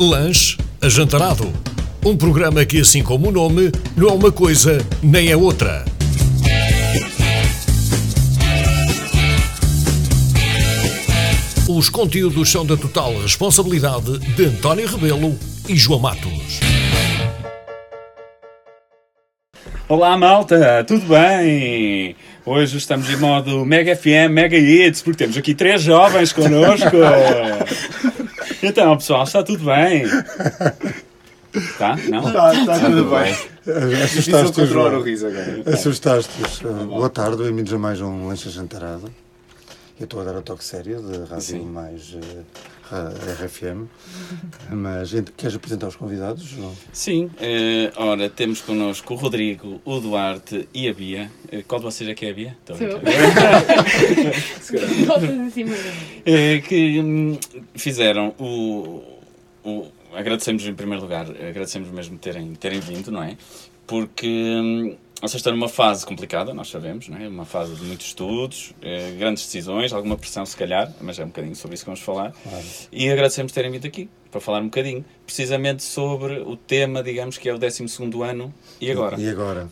Lanche Ajantarado. Um programa que, assim como o nome, não é uma coisa nem é outra. Os conteúdos são da total responsabilidade de António Rebelo e João Matos. Olá malta, tudo bem? Hoje estamos em modo Mega FM, Mega Hits, porque temos aqui três jovens connosco. Então, pessoal, está tudo bem? Está? Não? Está, está tudo bem. Assustaste-os. Difícil controlar o riso agora. Assustaste-os. Boa tarde, bem-vindos a mais um Lancha Jantarado. Eu estou a dar o toque sério de rádio Sim. mais RFM. Mas queres apresentar os convidados? João? Sim, eh, ora, temos connosco o Rodrigo, o Duarte e a Bia. Eh, qual de vocês é que é a Bia? Estou Sou eu. Eh, que hum, fizeram o, o- Agradecemos em primeiro lugar, agradecemos mesmo terem, terem vindo, não é? Porque hum, vocês estão numa fase complicada, nós sabemos, não é? Uma fase de muitos estudos, eh, grandes decisões, alguma pressão se calhar, mas é um bocadinho sobre isso que vamos falar. E agradecemos terem vindo aqui para falar um bocadinho, precisamente sobre o tema, digamos, que é o 12 ano e agora. E agora?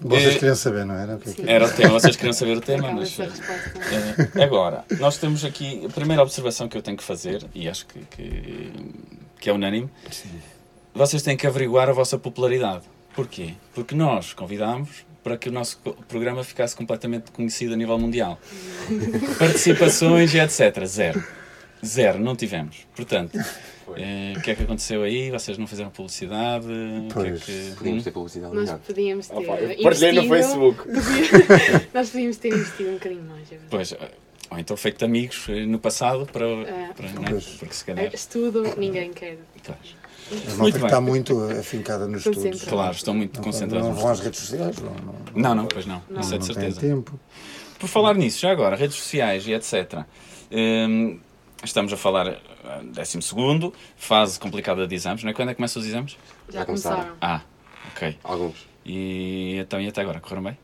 Vocês Eh, queriam saber, não era? O que é que- Era o tema, vocês queriam saber o tema, mas. Eh, agora, nós temos aqui a primeira observação que eu tenho que fazer, e acho que, que, que é unânime. Vocês têm que averiguar a vossa popularidade. Porquê? Porque nós convidámos para que o nosso programa ficasse completamente conhecido a nível mundial. Participações e etc. Zero. Zero, não tivemos. Portanto, eh, o que é que aconteceu aí? Vocês não fizeram publicidade? O que é Pois. que... Podíamos ter publicidade Nós melhor. podíamos ter Ah, investido... partilhei no Facebook. Nós podíamos ter investido um bocadinho mais. é. Pois, eh, ou então feito amigos eh, no passado para... É. para é? Pois. Porque se calhar... Eh, Estudo, ninguém quer. Pois. A Muito malta que está muito afincada nos Estou estudos. sempre. Claro, estão muito Não, concentrados. não vão às redes sociais? Não, não, Não, não, pois não. Não. Isso é de certeza. tempo. Por falar nisso, já agora, redes sociais e etc. hum, estamos a falar ah, décimo segundo, fase complicada de exames, não é? Quando é que começam os exames? Já Já começaram. começaram. Ah, ok. Alguns. E então, e até agora? Correram bem?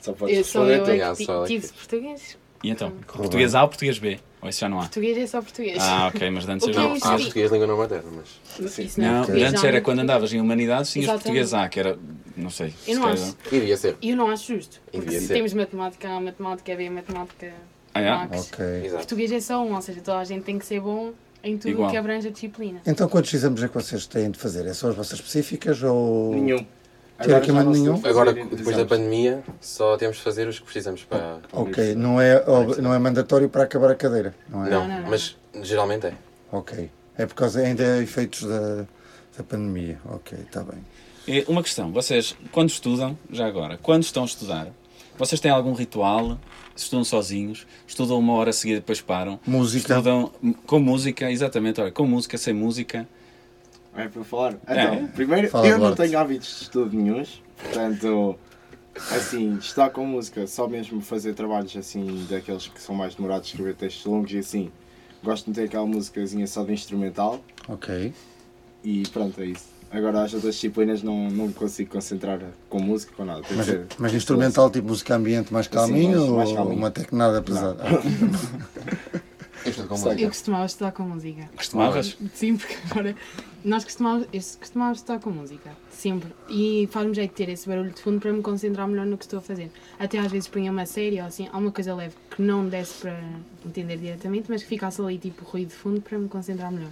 Só podes Eu sou responder eu é tive que- português. E então? Correu Português bem. A ou português B? Ou isso já não há? Português é só português. Ah, ok, mas antes havia é Há isso? português. língua não materna, mas. Isso não é Não, português, antes era não- quando andavas em humanidades, tinhas Exatamente. português A, que era, não sei. Eu se não calhar- acho. Iria ser. E eu não acho justo. Porque Devia se ser. temos matemática A, matemática B, matemática Ah, é? Max. Ok. Exato. Português é só um, ou seja, toda a gente tem que ser bom em tudo Igual. o que abrange a disciplina. Então, quantos exames é que vocês têm de fazer? É só as vossas específicas ou. Nenhum. Já não se nenhum? Agora, depois da pandemia, só temos de fazer os que precisamos para. Ok, não é, ob- não é mandatório para acabar a cadeira, não é? Não, não, não. mas geralmente é. Ok. É por causa ainda é efeitos da, da pandemia. Ok, está bem. E Uma questão, vocês, quando estudam, já agora, quando estão a estudar, vocês têm algum ritual? Estudam sozinhos? Estudam uma hora seguida e depois param? Música. Estudam com música, exatamente, olha, com música, sem música. É para falar? Então, É. primeiro, Fala, eu não tenho hábitos de estudo nenhuns, portanto, assim, estudar com música, só mesmo fazer trabalhos assim, daqueles que são mais demorados, escrever textos longos e assim, gosto de ter aquela músicazinha só de instrumental Ok. e pronto, é isso. Agora as outras disciplinas não, não me consigo concentrar com música, com nada. Mas, ser- mas instrumental tipo música ambiente mais calminho mais- mais ou calminho. uma tecnada pesada? Com música. Eu costumava estudar com música. Costumavas? Sim, porque agora nós costumávamos, eu costumava estudar com música, sempre. E faz-me jeito ter esse barulho de fundo para me concentrar melhor no que estou a fazer. Até às vezes punha uma série ou assim, alguma coisa leve que não me desse para entender diretamente, mas que ficasse ali tipo ruído de fundo para me concentrar melhor.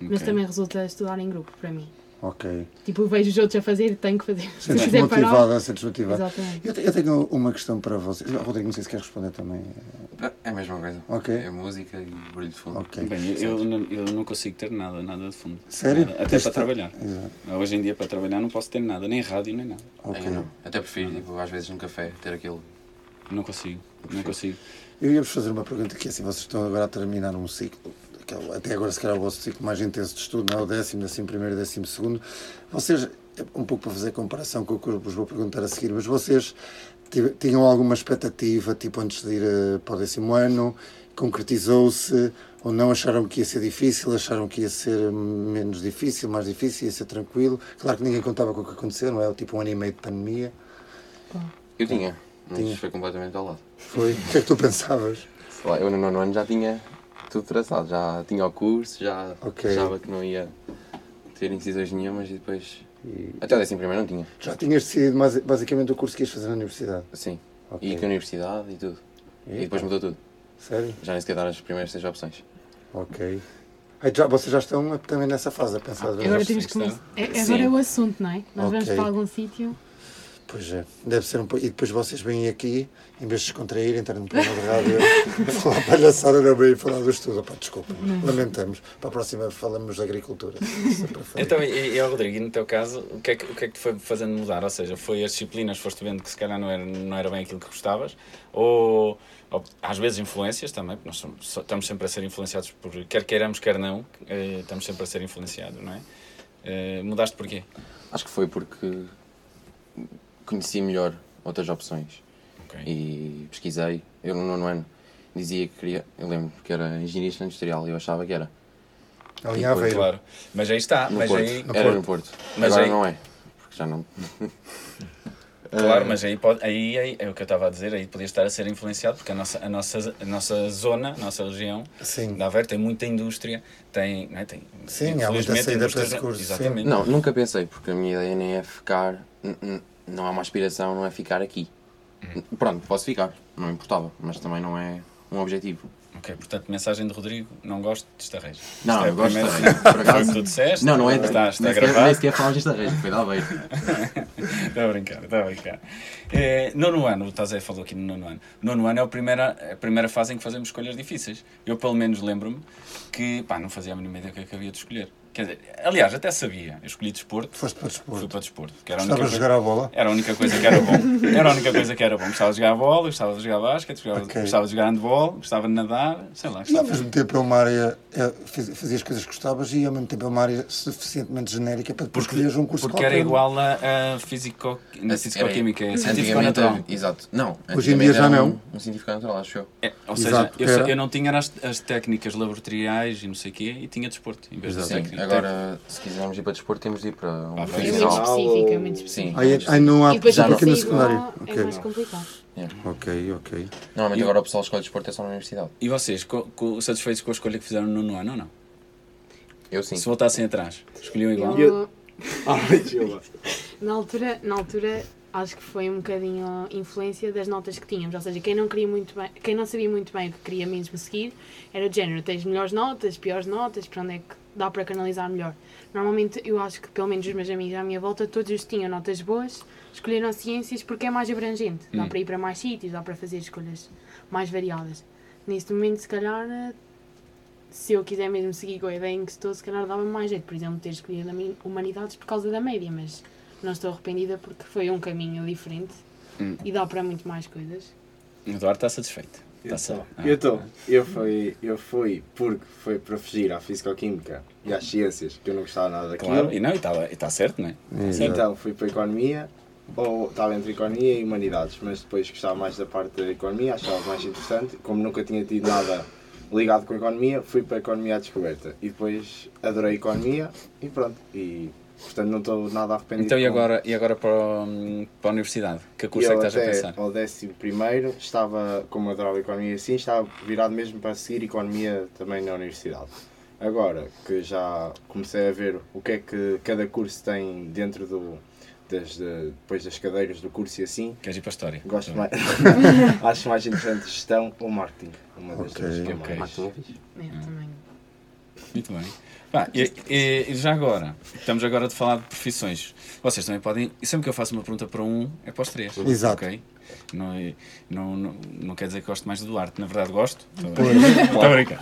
Mas Ok. também resulta estudar em grupo para mim. Ok. Tipo, vejo os outros a fazer, tenho que fazer. Se Sentes quiser parar. motivada, sentes motivada. Exatamente. Eu, te- eu tenho uma questão para vocês. Rodrigo, não sei se quer responder também. É a mesma coisa. Ok. É música e barulho de fundo. Ok. Bem, eu, eu não, eu não consigo ter nada, nada de fundo. Sério? Nada, até Tens para trabalhar. Exato. Hoje em dia, para trabalhar, não posso ter nada, nem rádio, nem nada. Ok. Eu não. Até prefiro, tipo, às vezes num café, ter aquilo. Não consigo, não consigo. Eu ia-vos fazer uma pergunta que é assim, vocês estão agora a terminar um ciclo, até agora se calhar o vosso ciclo mais intenso de estudo, não é? o décimo, décimo primeiro, décimo segundo. Vocês, um pouco para fazer comparação com o que eu vos vou perguntar a seguir, mas vocês tinham alguma expectativa, tipo antes de ir eh, para o décimo ano, concretizou-se ou não acharam que ia ser difícil, acharam que ia ser menos difícil, mais difícil, ia ser tranquilo. Claro que ninguém contava com o que aconteceu, não é? Tipo um ano e meio de pandemia. Eu tinha, mas Tinha. foi completamente ao lado. Foi? O que é que tu pensavas? Sei lá, eu no nono ano já tinha tudo traçado. Já tinha o curso, já Ok. achava que não ia ter incisões nenhumas e depois. E Até o décimo primeiro não tinha. já tinhas decidido basicamente o curso que ias fazer na universidade? Sim. Ok. E que a universidade e tudo. E depois mudou tudo. Sério? Já nem sequer dar as primeiras seis opções. Ok. Aí já, vocês já estão também nessa fase a pensar. Eu Agora temos que começar. É, Sim. agora é o assunto, não é? Nós vamos Ok. para algum sítio. Pois é, deve ser um pouco. E depois vocês vêm aqui, em vez de descontrair, entrar no programa de rádio, falar palhaçada, não bem falar do estudo. Opa, desculpa, lamentamos. Para a próxima falamos de agricultura. Foi. Então, e, e Rodrigo, e no teu caso, o que, é que, o que é que te foi fazendo mudar? Ou seja, foi as disciplinas, foste vendo que se calhar não era, não era bem aquilo que gostavas? Ou, ou às vezes influências também, porque nós somos- só- estamos sempre a ser influenciados por, quer queiramos, quer não, eh, estamos sempre a ser influenciados, não é? Eh, mudaste porquê? Acho que foi porque conheci melhor outras opções Ok. e pesquisei. Eu no nono ano dizia que queria, eu lembro que era engenharia industrial e eu achava que era. Ali em Aveiro. Claro. Mas aí está, No mas Porto. aí, era no Porto. Mas Agora aí- não é. Porque já não. Claro, mas aí, pode, aí, aí é o que eu estava a dizer, aí podia estar a ser influenciado, porque a nossa, a nossa, a nossa zona, a nossa região, Sim. da Aveiro tem muita indústria, tem, não é? tem Sim, há muita saída para esse curso, sim. Exatamente. Não, nunca pensei, porque a minha ideia nem é ficar. Não é uma aspiração, não é ficar aqui. Pronto, posso ficar, não importava, mas também não é um objetivo. Ok, portanto, mensagem de Rodrigo, não gosto desta reis. Não, é eu gosto de Estarreja, por Foi o que acaso. tu disseste? Não, não é. Está, está nem, sequer, nem sequer falámos de Estarreja, foi de Aveiro. Está a brincar, está a brincar. É, nono ano, o Tazé falou aqui no nono ano. Nono ano é a primeira, a primeira fase em que fazemos escolhas difíceis. Eu, pelo menos, lembro-me que pá, não fazia a mínima ideia do que é que havia de escolher. Quer dizer, aliás, até sabia. Eu escolhi desporto, Foste para o fui desporto. para desporto. Que era a única Estavas a coisa- jogar a bola? Era a única coisa que era bom. Era a única coisa que era bom. Gostava de jogar bola, gostava de jogar basquete, gostava, Ok. gostava de jogar handball, gostava de nadar, sei lá. E ao Gostava. mesmo tempo é uma área, é, faz- fazias coisas que gostavas e ao mesmo tempo é uma área suficientemente genérica para depois escolheres um curso Porque era qualquer. igual a, a físico, na físico-química, é científico natural. exato. Não, Hoje em dia já era não. Um, um científico natural, acho eu. É, ou Exato, seja, eu, era- sei- eu não tinha as, as técnicas laboratoriais e não sei o quê, e tinha desporto, em vez de Sim, técnica. Agora, se quisermos ir para desporto, temos de ir para um Ah, É vai. muito profissional. específico, é muito Sim. específico. Aí, aí não há E não- aqui de secundário. é Ok. mais complicado. Ok, ok. Normalmente E- agora o pessoal escolhe desporto é só na universidade. E vocês, co- co- satisfeitos com a escolha que fizeram no nono ano ou não? Eu sim. Se voltassem atrás, escolhiam igual? Eu, Ah, na, altura, na altura, acho que foi um bocadinho influência das notas que tínhamos. Ou seja, quem não, queria muito bem, quem não sabia muito bem o que queria mesmo seguir, era do género, tens melhores notas, piores notas, para onde é que dá para canalizar melhor. Normalmente, eu acho que pelo menos os meus amigos à minha volta, todos tinham notas boas, escolheram ciências porque é mais abrangente. Dá Hum. para ir para mais sítios, dá para fazer escolhas mais variadas. Neste momento, se calhar, se eu quiser mesmo seguir com a ideia em que estou, se calhar dava-me mais jeito, por exemplo, ter escolhido a humanidades por causa da média, mas não estou arrependida porque foi um caminho diferente Hum. e dá para muito mais coisas. Eduardo está satisfeito. Eu Está estou. sa- Eu fui, eu fui porque foi para fugir à Fisicoquímica e às ciências, que eu não gostava nada daquilo. Claro, e não, e está está certo, não é? Exato. Então fui para a Economia, ou estava entre Economia e Humanidades, mas depois gostava mais da parte da Economia, achava mais interessante. Como nunca tinha tido nada ligado com a Economia, fui para a Economia à descoberta. E depois adorei a Economia e pronto. E portanto não estou nada arrependido. Então e com- agora, e agora para, o- para a universidade? Que curso é eu que estás a até pensar? ao décimo primeiro estava, como eu adorava economia assim, estava virado mesmo para seguir economia também na universidade. Agora que já comecei a ver o que é que cada curso tem dentro do, das, de- depois das cadeiras do curso e assim, Queres ir para a história? gosto mais, acho mais interessante gestão ou marketing. Uma das Ok, duas que é mais. É, também. Muito bem. Pá, e, e- e já agora, estamos agora a falar de profissões. Vocês também podem. Sempre que eu faço uma pergunta para um, é para os três. Exato. ok? Não, é- não, não, não quer dizer que gosto mais do Duarte. Na verdade, gosto. Estou a brincar.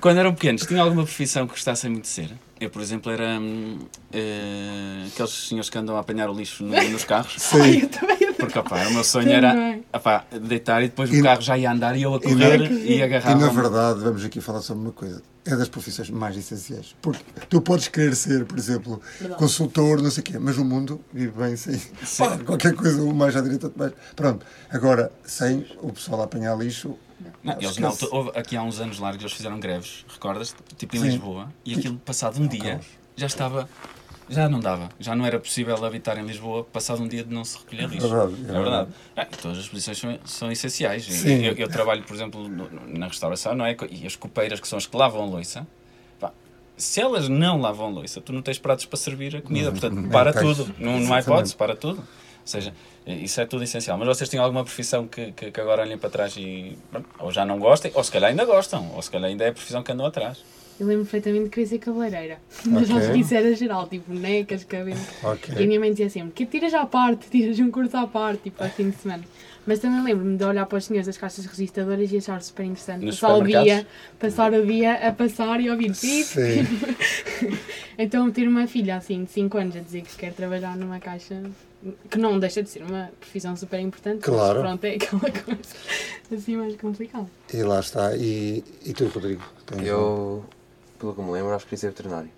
Quando eram pequenos, tinha alguma profissão que gostassem muito de ser? Eu, por exemplo, era hum, eh, aqueles senhores que andam a apanhar o lixo no- nos carros. Ai, eu também Porque, opá, o meu sonho era opá, deitar e depois E- o carro já ia andar e eu a e correr na- e, E agarrava. na verdade, vamos aqui falar sobre uma coisa. É das profissões mais essenciais. Porque tu podes querer ser, por exemplo, Verdade. consultor, não sei o quê, mas o mundo vive bem sem. Pá, qualquer coisa, o mais à direita, mais. Pronto. Agora, sem o pessoal a apanhar lixo. Não, eles altura- houve- aqui há uns anos largos eles fizeram greves, recordas? Tipo em Sim. Lisboa. E aquilo, passado um dia, já estava Já não dava, já não era possível habitar em Lisboa passado um dia de não se recolher lixo. verdade, é é verdade. Ah, todas as posições são, são essenciais. Sim. Eu, eu trabalho, por exemplo, no- na restauração, não é? E as copeiras, que são as que lavam a louça, pá, se elas não lavam a louça, tu não tens pratos para servir a comida. Portanto, não para tens. tudo. Não, não há hipótese, para tudo. Ou seja, isso é tudo essencial. Mas vocês têm alguma profissão que, que, que agora olhem para trás e ou já não gostem, ou se calhar ainda gostam, ou se calhar ainda é a profissão que andam atrás. Eu lembro perfeitamente de querer ser cabeleireira. Mas Ok. acho que isso era geral, tipo bonecas, cabelo. E a minha mãe dizia sempre que tiras à parte, tiras um curso à parte, tipo, ao fim de semana. Mas também lembro-me de olhar para os senhores das caixas registadoras e achar super interessante Nos passar o dia, passar o dia a passar e ouvir pip. Então ter uma filha assim de 5 anos a dizer que quer trabalhar numa caixa que não deixa de ser uma profissão super importante, Claro. mas pronto, é aquela coisa assim mais complicada. E lá está. E, e tu, Rodrigo? Eu, pelo que me lembro, acho que queria ser veterinário.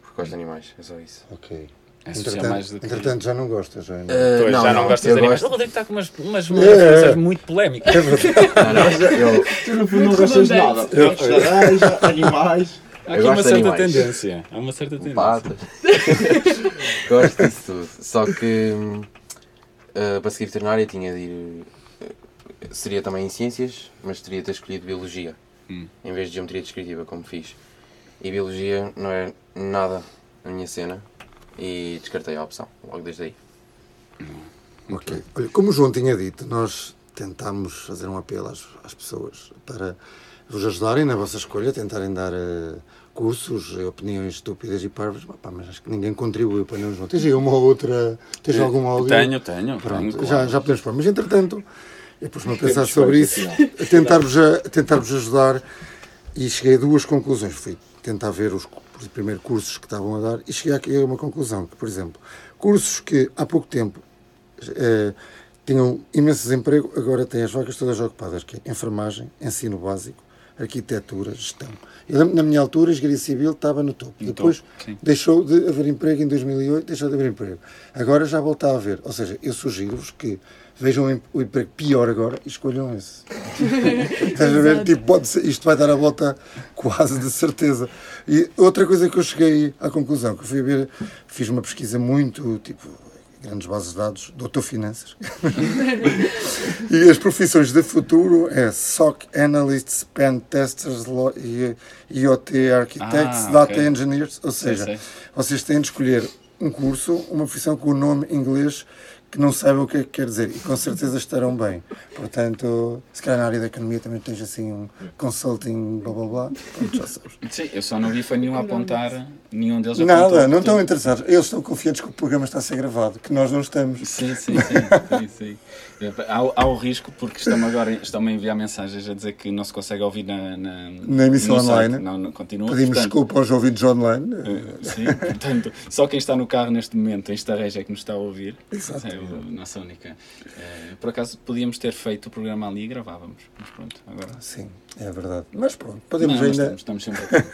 Porque gosto de animais, é só isso. Ok. É Entretanto, mais do que- entretanto, já não gostas, já não. Eh, Pois, já não, gostas eu de animais. gosto- O Rodrigo está com umas, umas É, referências é. muito polémicas. Não, não, eu, Tu no fundo não gostas de nada. Gostas de animais. Há Eu aqui uma gosto de certa animais. tendência. Há uma certa tendência. patas. gosto disso tudo. Só que eh, para seguir veterinária tinha de ir. eh, seria também em ciências, mas teria de ter escolhido biologia. Hum. Em vez de geometria descritiva, como fiz. E biologia não é nada a minha cena. E descartei a opção, logo desde aí. Ok. Olha, como o João tinha dito, nós tentámos fazer um apelo às, às pessoas para vos ajudarem na vossa escolha, tentarem dar eh, cursos, eh, opiniões estúpidas e parvas, Pá, mas acho que ninguém contribuiu para não João. Tens aí uma ou outra, tens algum áudio? Tenho, tenho. Pronto, tenho, já, claro. já podemos pôr. Mas entretanto, eu pus-me a pensar sobre isso, a tentar-vos tentar-vos ajudar e cheguei a duas conclusões. Fui tentar ver os, os primeiros cursos que estavam a dar e cheguei aqui a uma conclusão, que, por exemplo, cursos que há pouco tempo eh, tinham imenso desemprego, agora têm as vagas todas ocupadas, que é enfermagem, ensino básico, arquitetura, gestão. Eu na minha altura, a engenharia civil estava no topo. No Depois topo, deixou de haver emprego em 2008, deixou de haver emprego. Agora já volta a haver. Ou seja, eu sugiro-vos que vejam o em- o emprego pior agora e escolham esse. Estás a ver? Exato. Tipo, pode ser, isto vai dar a volta quase de certeza. E outra coisa que eu cheguei à conclusão, que eu fui ver, fiz uma pesquisa muito, tipo, grandes bases de dados, doutor Finanças. e as profissões de futuro é SOC Analysts, Pen Testers, e IoT Architects, Ah, Data ok. Engineers, ou seja, sei. vocês têm de escolher um curso, uma profissão com o nome em inglês que não saibam o que é que quer dizer e com certeza estarão bem. Portanto, se calhar na área da economia também tens assim um consulting, blá blá blá, pronto, já sabes. Sim, eu só não vi foi nenhum a apontar, nenhum deles Nada, apontou. não estão interessados. Eles estão confiantes que o programa está a ser gravado, que nós não estamos. Sim, sim, sim. sim, sim. Há, há o risco, porque estão agora estão a enviar mensagens a dizer que não se consegue ouvir na, na, Na emissão no site. online. Não, não continua. Pedimos Portanto, desculpa aos ouvintes online. eh, Sim, portanto, só quem está no carro neste momento, em Estarreja, é que nos está a ouvir. Exato. É a nossa única. eh, por acaso, podíamos ter feito o programa ali e gravávamos. Mas pronto, agora. Sim, é verdade. Mas pronto, podemos Não, ainda. estamos, estamos sempre a tempo.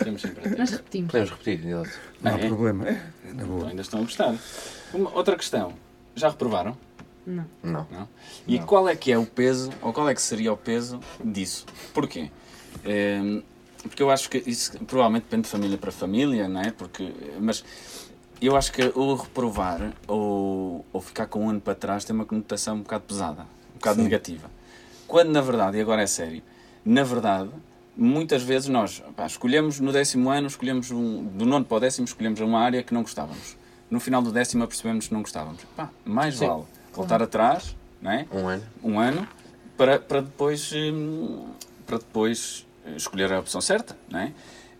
Estamos sempre a tempo. Nós repetimos. Podemos repetir. Não há Ah, é? problema. É, na Então, boa. ainda estão a gostar. Uma, outra questão. Já reprovaram? Não. Não. Não? E qual é que é o peso, ou qual é que seria o peso disso? Porquê? Ehm, porque eu acho que isso provavelmente depende de família para família, não é? Porque, mas eu acho que o reprovar ou, ou ficar com um ano para trás tem uma conotação um bocado pesada, um bocado Sim. negativa. Quando na verdade, e agora é sério, na verdade, muitas vezes nós pá, escolhemos no décimo ano, escolhemos um, do nono para o décimo, escolhemos uma área que não gostávamos. No final do décimo apercebemos que não gostávamos. Pá, mais Sim. vale voltar atrás, não é? Um ano. um ano para, para depois hum, para depois eh, escolher a opção certa, não é?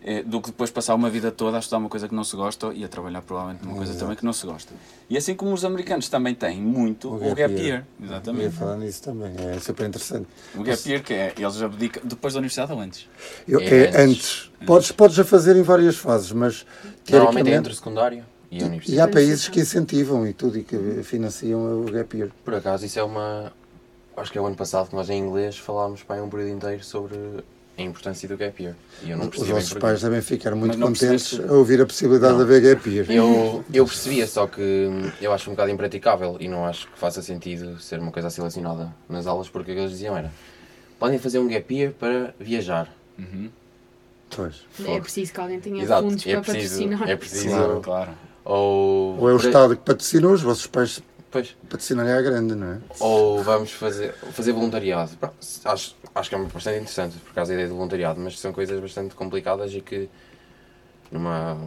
Eh, Do que depois passar uma vida toda a estudar uma coisa que não se gosta e a trabalhar provavelmente numa coisa também que não se gosta. E assim como os americanos também têm muito O o gap gap, year. year. Eu ia Exatamente. falar nisso também, é super interessante. O gap year que é, eles abdicam depois da universidade ou antes? Eu, É é antes. antes. Podes, podes a fazer em várias fases, mas Normalmente é entre o secundário e a E universidade. há países que incentivam e tudo e que financiam o gap year. Por acaso, isso é uma. Acho que é o ano passado que nós em inglês falámos para um período inteiro sobre a importância do gap year. E eu não Os porquê. pais devem ficar muito contentes percebeste- a ouvir a possibilidade Não. de haver gap year. Eu, eu percebia, só que eu acho um bocado impraticável e não acho que faça sentido ser uma coisa selecionada nas aulas, porque o que eles diziam era podem fazer um gap year para viajar. Uhum. Pois. É preciso que alguém tenha Exato, fundos é para preciso, patrocinar. é preciso Claro. Claro. Ou, Ou é o Estado que patrocina, os vossos pais Pois. patrocinarem à grande, não é? Ou vamos fazer, fazer voluntariado. Acho, acho que é bastante interessante, por causa da ideia do voluntariado, mas são coisas bastante complicadas e que numa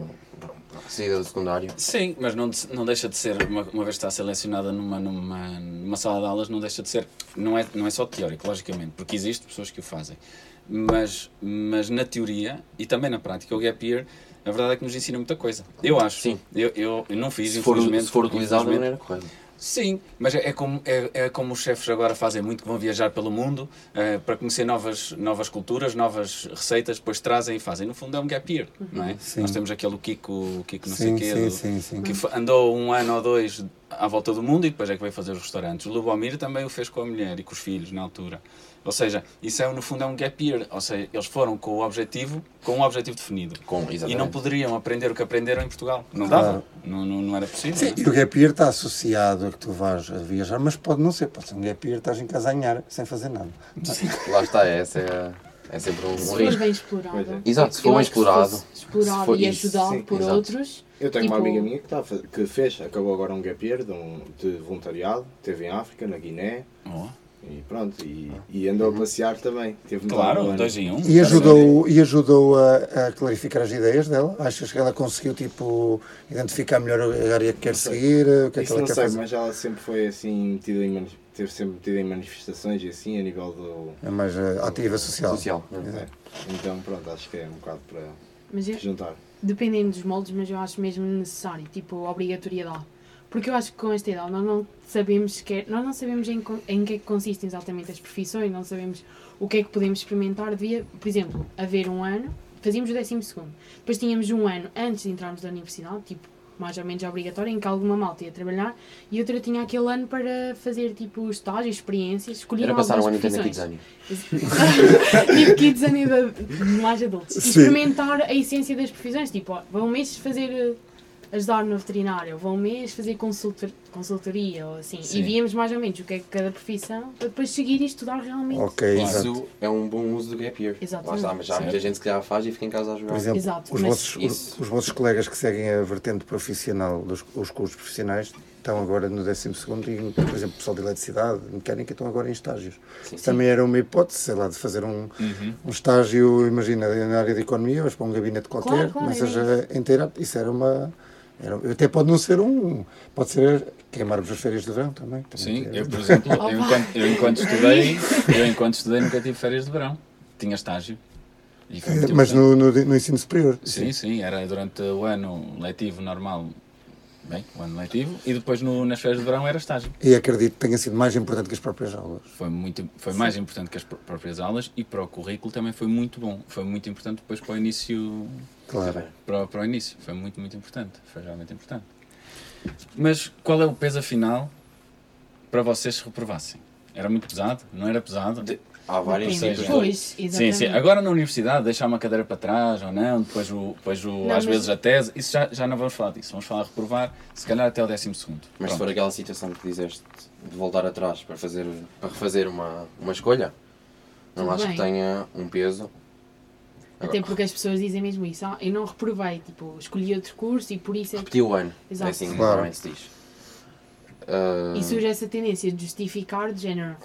saída do secundário. Sim, mas não, de- não deixa de ser, uma, uma vez que está selecionada numa, numa, numa sala de aulas, não deixa de ser, não é, não é só teórico, logicamente, porque existem pessoas que o fazem. Mas, mas na teoria e também na prática, o gap year, a verdade é que nos ensina muita coisa. Eu acho. Sim. Eu, eu, eu não fiz, Se for, infelizmente. se for utilizado da maneira correta. Sim, mas é, é como, é, é como os chefes agora fazem muito, que vão viajar pelo mundo eh, para conhecer novas, novas culturas, novas receitas, depois trazem e fazem. No fundo é um gap year, não é? Sim. Nós temos aquele Kiko, Kiko não sei Sim, o quê, sim, do- sim, sim. que andou um ano ou dois à volta do mundo e depois é que veio fazer os restaurantes. O Lubomir também o fez com a mulher e com os filhos na altura. Ou seja, isso é, no fundo é um gap year. Ou seja, eles foram com o objetivo, com um objetivo definido. Com, E não exatamente. poderiam aprender o que aprenderam em Portugal. Não Claro. dava. Não, não, não era possível. Sim, não é? e o gap year está associado a que tu vais a viajar, mas pode não ser. Pode ser um gap year, estás em casa a anhar, sem fazer nada. Lá está, essa é, é sempre um, Se um risco. bem explorado. É. Exato, se for bem se explorado. explorado se for e ajudado sim, por exato. outros. Eu tenho uma Tipo- amiga minha que, está a fa- que fez, acabou agora um gap year de, um, de voluntariado, esteve em África, na Guiné, Oh. E pronto, e, e andou a passear também. Teve Claro, ano. dois em um. E ajudou, e ajudou a, a clarificar as ideias dela? Achas que ela conseguiu tipo, identificar melhor a área que quer seguir? O que é que ela não quer sei, fazer? mas ela sempre foi assim metida em, teve sempre metida em manifestações e assim a nível do. É mais eh, ativa social. Social. É. Então pronto, acho que é um bocado para Mas eu, juntar. dependendo dos moldes, mas eu acho mesmo necessário, tipo, obrigatoriedade. Porque eu acho que com esta idade nós não sabemos sequer, nós não sabemos em, em que é que consistem exatamente as profissões, não sabemos o que é que podemos experimentar. Devia, por exemplo, haver um ano, fazíamos o décimo segundo, depois tínhamos um ano antes de entrarmos na universidade, tipo, mais ou menos obrigatório, em que alguma malta ia trabalhar, e outra tinha aquele ano para fazer, tipo, estágios, experiências, escolher Era passar um ano inteiro na. Kidzania. tipo kids a nível de mais adultos. Sim. experimentar a essência das profissões. Tipo, ó, vão mês fazer eh, ajudar no veterinário, ou vão um mês fazer consultor, consultoria ou assim. Sim. E víamos mais ou menos o que é que cada profissão para depois seguir e estudar realmente. Ok, Claro. exato. Isso é um bom uso do gap year. Exatamente. Lá está, mas já há muita gente que calhar faz e fica em casa a jogar. Por exemplo, Exato, os, mas- vossos, Isso. os vossos colegas que seguem a vertente profissional dos os cursos profissionais estão agora no 12 e, por exemplo, o pessoal de eletricidade, de mecânica, estão agora em estágios. Sim. Também era uma hipótese, sei lá, de fazer um, um estágio, imagina, na área de economia, vais para um gabinete qualquer, Claro, claro, começas era a inteirar. Isso era uma. Era, até pode não ser um. Pode ser queimar-vos as férias de verão também. também Sim, é- eu por exemplo, eu enquanto, eu enquanto estudei, eu enquanto estudei nunca tive férias de verão. Tinha estágio. E muito Mas no, no, no ensino superior. Sim, sim, era durante o ano letivo normal, bem, o ano letivo, e depois no, nas férias de verão era estágio. E acredito que tenha sido mais importante que as próprias aulas. Foi, muito, foi mais importante que as pr- próprias aulas e para o currículo também foi muito bom. Foi muito importante depois para o início, Claro. para, o- para o início. Foi muito, muito importante. Foi realmente importante. Mas qual é o peso afinal para vocês se reprovassem? Era muito pesado? Não era pesado? De- Há várias Depende. seja, Pois, Sim, sim. Agora na universidade, deixar uma cadeira para trás ou não, depois, o, depois o, Não, às mas- vezes a tese, isso já, já não vamos falar disso. Vamos falar reprovar, se calhar até o décimo segundo. Mas se Pronto. for aquela situação que dizeste de voltar atrás para, fazer, para refazer uma, uma escolha, não Tudo acho bem. que tenha um peso. Até porque as pessoas dizem mesmo isso. Ah, eu não reprovei, tipo, escolhi outro curso e por isso é. Repeti o ano. Exato. É assim que Claro. se diz. Ah, E surge essa tendência de justificar de género.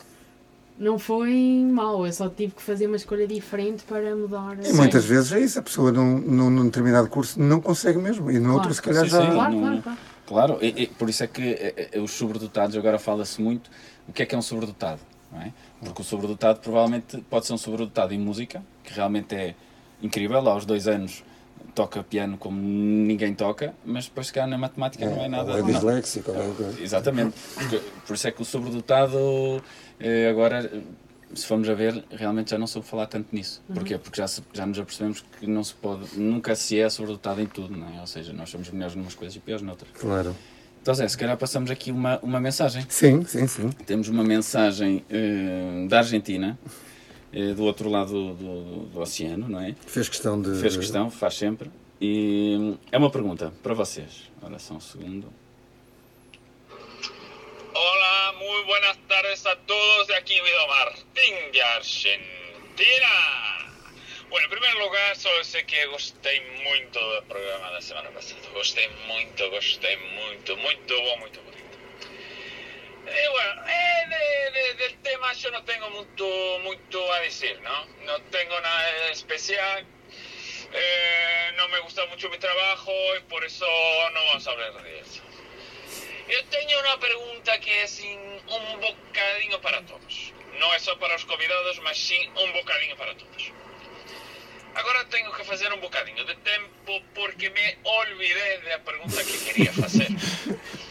Não foi mau, eu só tive que fazer uma escolha diferente para mudar. E muitas vezes é isso, a pessoa num, num, num determinado curso não consegue mesmo, e no outro Claro. se calhar Sim, já. sim. Claro, claro, claro. Claro, e, e por isso é que eh, eh, os sobredotados, agora fala-se muito, o que é que é um sobredotado? Não é? Porque o sobredotado provavelmente pode ser um sobredotado em música, que realmente é incrível, aos dois anos toca piano como ninguém toca, mas depois se calhar na matemática não é nada. ou é disléxico, ou qualquer coisa. Exatamente. Por isso é que o sobredotado, eh, agora, se formos a ver, realmente já não soube falar tanto nisso. Porquê? Porque já, já nos apercebemos que não se pode, nunca se é sobredotado em tudo, não é? Ou seja, nós somos melhores numas coisas e piores noutras. Claro. Então, Zé, se calhar passamos aqui uma, uma mensagem. Sim, sim, sim. Temos uma mensagem eh, da Argentina, do outro lado do, do- do oceano, não é? Fez questão de. Fez questão, faz sempre. E é uma pergunta para vocês. Ora, só um segundo. Hola, muy buenas tardes a todos. De aquí Guido Martín de Argentina. Bueno, en primer lugar, só sei que gostei muito do programa da semana passada. Gostei muito, gostei muito, muito bom, muito bonito. E bueno, eh, de, de, del tema yo no tengo mucho, mucho a decir, ¿no? No tengo nada especial. Eh, no me gusta mucho mi trabajo y por eso no vamos a hablar de eso. Yo tengo una pregunta que es un bocadinho para todos. No é só para os convidados, mas sim um bocadinho para todos. Agora tenho que fazer um bocadinho de tempo porque me olvidei da pergunta que queria fazer.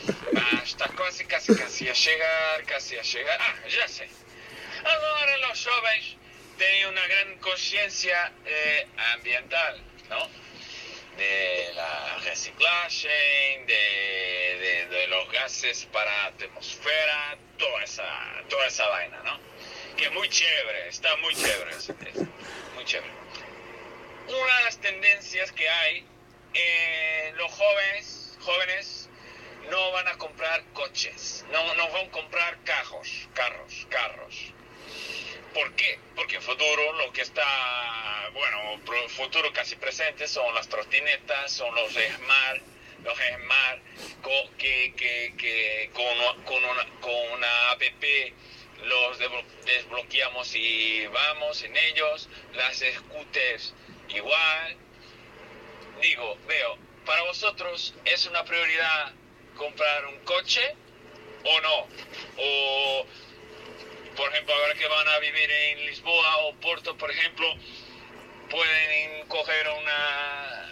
Está quase, quase, quase a chegar, quase a chegar. Ah, já sei. Agora os jovens têm uma grande consciência eh, ambiental, não? De la reciclagem, de, de, de los gases para a atmosfera, toda esa, toda esa vaina, ¿no? Que muy chévere, está muy chévere, muy chévere. Una de las tendencias que hay, eh, los jóvenes, jóvenes no van a comprar coches, no, van a comprar carros, carros, carros. ¿Por qué? Porque en futuro lo que está, bueno, futuro casi presente son las trotinetas, son los Smart, los Smart que, que, que con, con, una, con una app los desblo- desbloqueamos y vamos en ellos, las scooters igual. Digo, veo, para vosotros es una prioridad comprar un coche o no? O por ejemplo, ahora que van a vivir en Lisboa o Porto, por ejemplo, pueden coger una,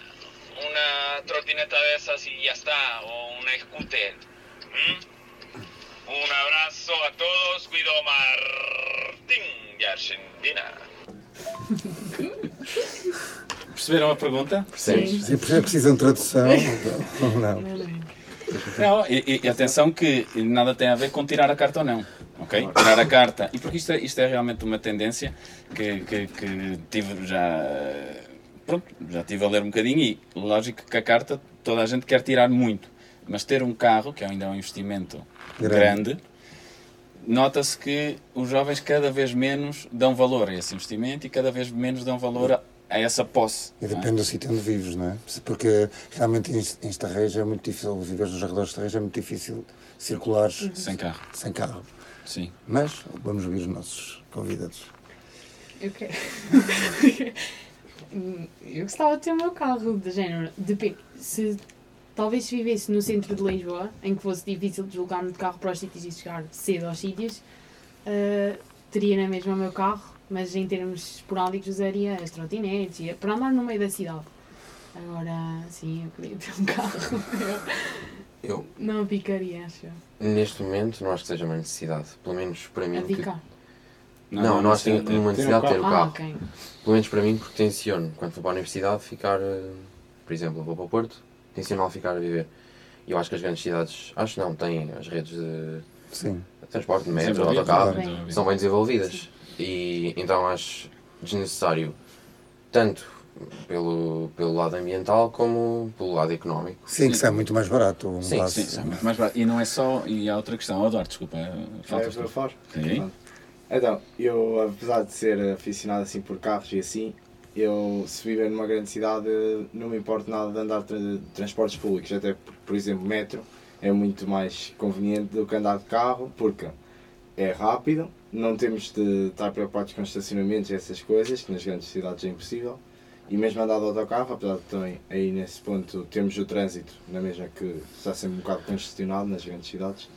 una trotineta de esas y ya está, o una scooter. ¿Mm? Un abrazo a todos, Guido Martín de Argentina. Perceberam a pergunta? Percebes? Se precisam de tradução, ou não. Não, e, e atenção que nada tem a ver com tirar a carta ou não. Ok? Tirar a carta. E porque isto é, isto é realmente uma tendência que, que, que tive já. Pronto, já tive a ler um bocadinho e lógico que a carta toda a gente quer tirar muito. Mas ter um carro, que ainda é um investimento Grande. grande, nota-se que os jovens cada vez menos dão valor a esse investimento e cada vez menos dão valor a, a essa posse. E é? depende do sítio onde vives, não é? Porque realmente em Estarreja é muito difícil, viver nos arredores de Estarreja é muito difícil circular Sem carro. sem carro. Sim. Mas vamos ouvir os nossos convidados. Eu quero. eu gostava de ter o meu carro, de género. Depende. Se talvez se vivesse no centro de Lisboa, em que fosse difícil deslocar-me de carro para os sítios e chegar cedo aos sítios, ah, teria na mesma o meu carro, mas em termos esporádicos usaria as trotinetes e- para andar no meio da cidade. Agora, sim, eu queria ter um carro. Eu não picaria, acho. eu. neste momento, não acho que seja uma necessidade. Pelo menos para mim. Que- picar. Não, não, acho que tenho nenhuma Ter um necessidade de ter o Ah, carro. ok. Pelo menos para mim, porque tenciono, quando for para a universidade, ficar. eh, Por exemplo, vou para o Porto, tenciono ficar a viver. E eu acho que as grandes cidades, acho não, têm as redes de Sim. transporte, de metro, Desenvolvido, autocarro, desenvolvido. são bem desenvolvidas. E então acho desnecessário, tanto pelo, pelo lado ambiental como pelo lado económico. Sim, que sai muito mais barato. Um Sim. Sim, sim, muito mais barato. E não é só. E há outra questão. Oh, Eduardo, desculpa. Faltas É, fora? Sim. Então, eu, apesar de ser aficionado assim por carros e assim, eu, se viver numa grande cidade, não me importa nada de andar de transportes públicos, até por, por exemplo, metro é muito mais conveniente do que andar de carro, porque é rápido, não temos de estar preocupados com estacionamentos e essas coisas, que nas grandes cidades é impossível, e mesmo andar de autocarro, apesar de também aí nesse ponto temos o trânsito, na mesma que está sempre um bocado congestionado nas grandes cidades,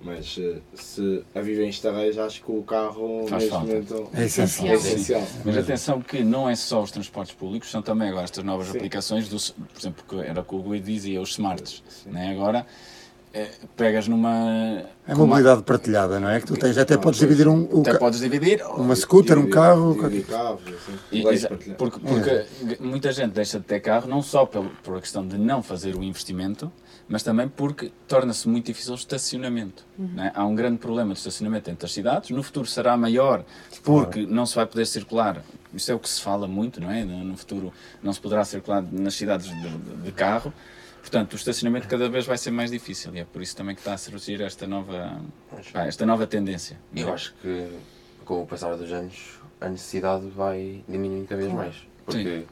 mas eh, se a viver em Estarreja, acho que o carro Faz neste falta. momento É essencial. é essencial. Mas atenção que não é só os transportes públicos, são também agora estas novas Sim. aplicações, do, por exemplo, que era o que o dizia, os smarts. Sim. Né? Agora eh, pegas numa. É mobilidade partilhada, não é? Que tu tens, até podes dividir um, Até ca- podes dividir. uma scooter, um carro. dividir carros, assim. E- exa- partilhar. porque porque muita gente deixa de ter carro, não só pelo, por a questão de não fazer o investimento, mas também porque torna-se muito difícil o estacionamento. né? Há um grande problema de estacionamento entre as cidades, no futuro será maior porque não se vai poder circular. Isto é o que se fala muito, não é? No no futuro não se poderá circular nas cidades de, de- de carro. Portanto, o estacionamento cada vez vai ser mais difícil e é por isso também que está a surgir esta nova, pá, esta nova tendência. não é? Eu acho que com o passar dos anos a necessidade vai diminuindo cada vez mais. Porque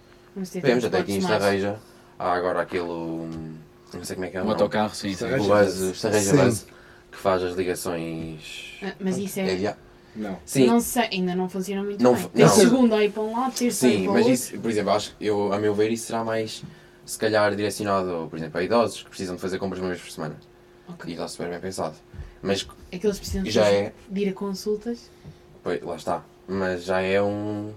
vemos até aqui em Estarreja, há agora aquele. Não sei como é que é o Um nome. autocarro, sim. sim. Estarreja. O Buzz, Estarreja Sim. Buzz, que faz as ligações. Ah, Mas isso É é. Não. Sim, Não sei, ainda não funciona muito Não bem. Tem não. segundo aí para um lado, terceiro sim, para o mas outro. isso, por exemplo, acho que eu, a meu ver, isso será mais, se calhar, direcionado, por exemplo, a idosos que precisam de fazer compras uma vez por semana. Ok. E está super bem pensado. Mas É que eles precisam de, já é, de ir a consultas. pois, lá está. Mas já é um,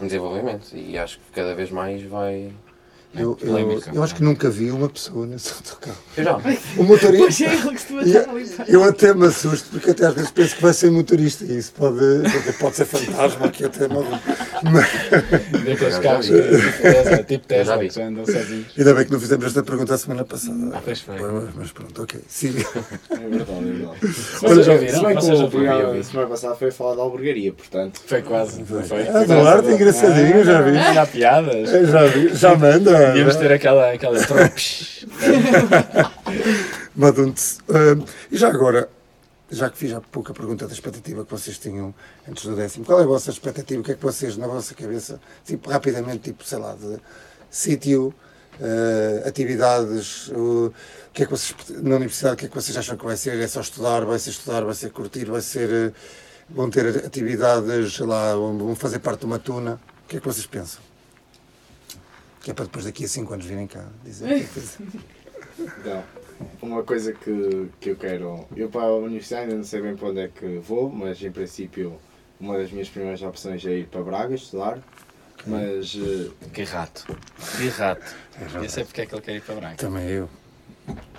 um desenvolvimento e acho que cada vez mais vai. Eu, eu, Polémica. eu acho que nunca vi uma pessoa nesse autocarro. Eu já. O Pois motorista. é, E para- Eu até me assusto, porque até às vezes penso que vai ser motorista e isso pode, pode ser fantasma aqui até não. Mas, Daqueles Eu carros já que, tipo Tesla, tipo Eu já que já andam sozinhos. ainda bem que não fizemos esta pergunta a semana passada. Ah, pois foi. Mas, pronto, ok. Sim. É verdade, é verdade. Vocês ouviram? Se bem que Vocês o programa semana passada foi falar da albergaria, portanto. Foi quase. Foi. Foi Ah. Duarte, engraçadinho, já vi. Ah, Há piadas. Já vi, já manda. Devíamos ter aquela, aquela. Madunte. Uh, e já agora, já que fiz há pouco a pergunta da expectativa que vocês tinham antes do décimo, qual é a vossa expectativa? O que é que vocês, na vossa cabeça, tipo, rapidamente, tipo, sei lá, de sítio, uh, atividades, o que é que vocês, na universidade, o que é que vocês acham que vai ser? É só estudar, vai ser estudar, vai ser curtir, vai ser, uh, vão ter atividades, sei lá, vão fazer parte de uma tuna? O que é que vocês pensam? Que é para depois daqui a 5 anos virem cá dizer o que é que fizeram. Então, uma coisa que, que eu quero. Eu para a universidade ainda não sei bem para onde é que vou, mas em princípio uma das minhas primeiras opções é ir para Braga estudar. Mas eh, Que rato. Que rato. Eu sei porque é que ele quer ir para Braga. Também eu.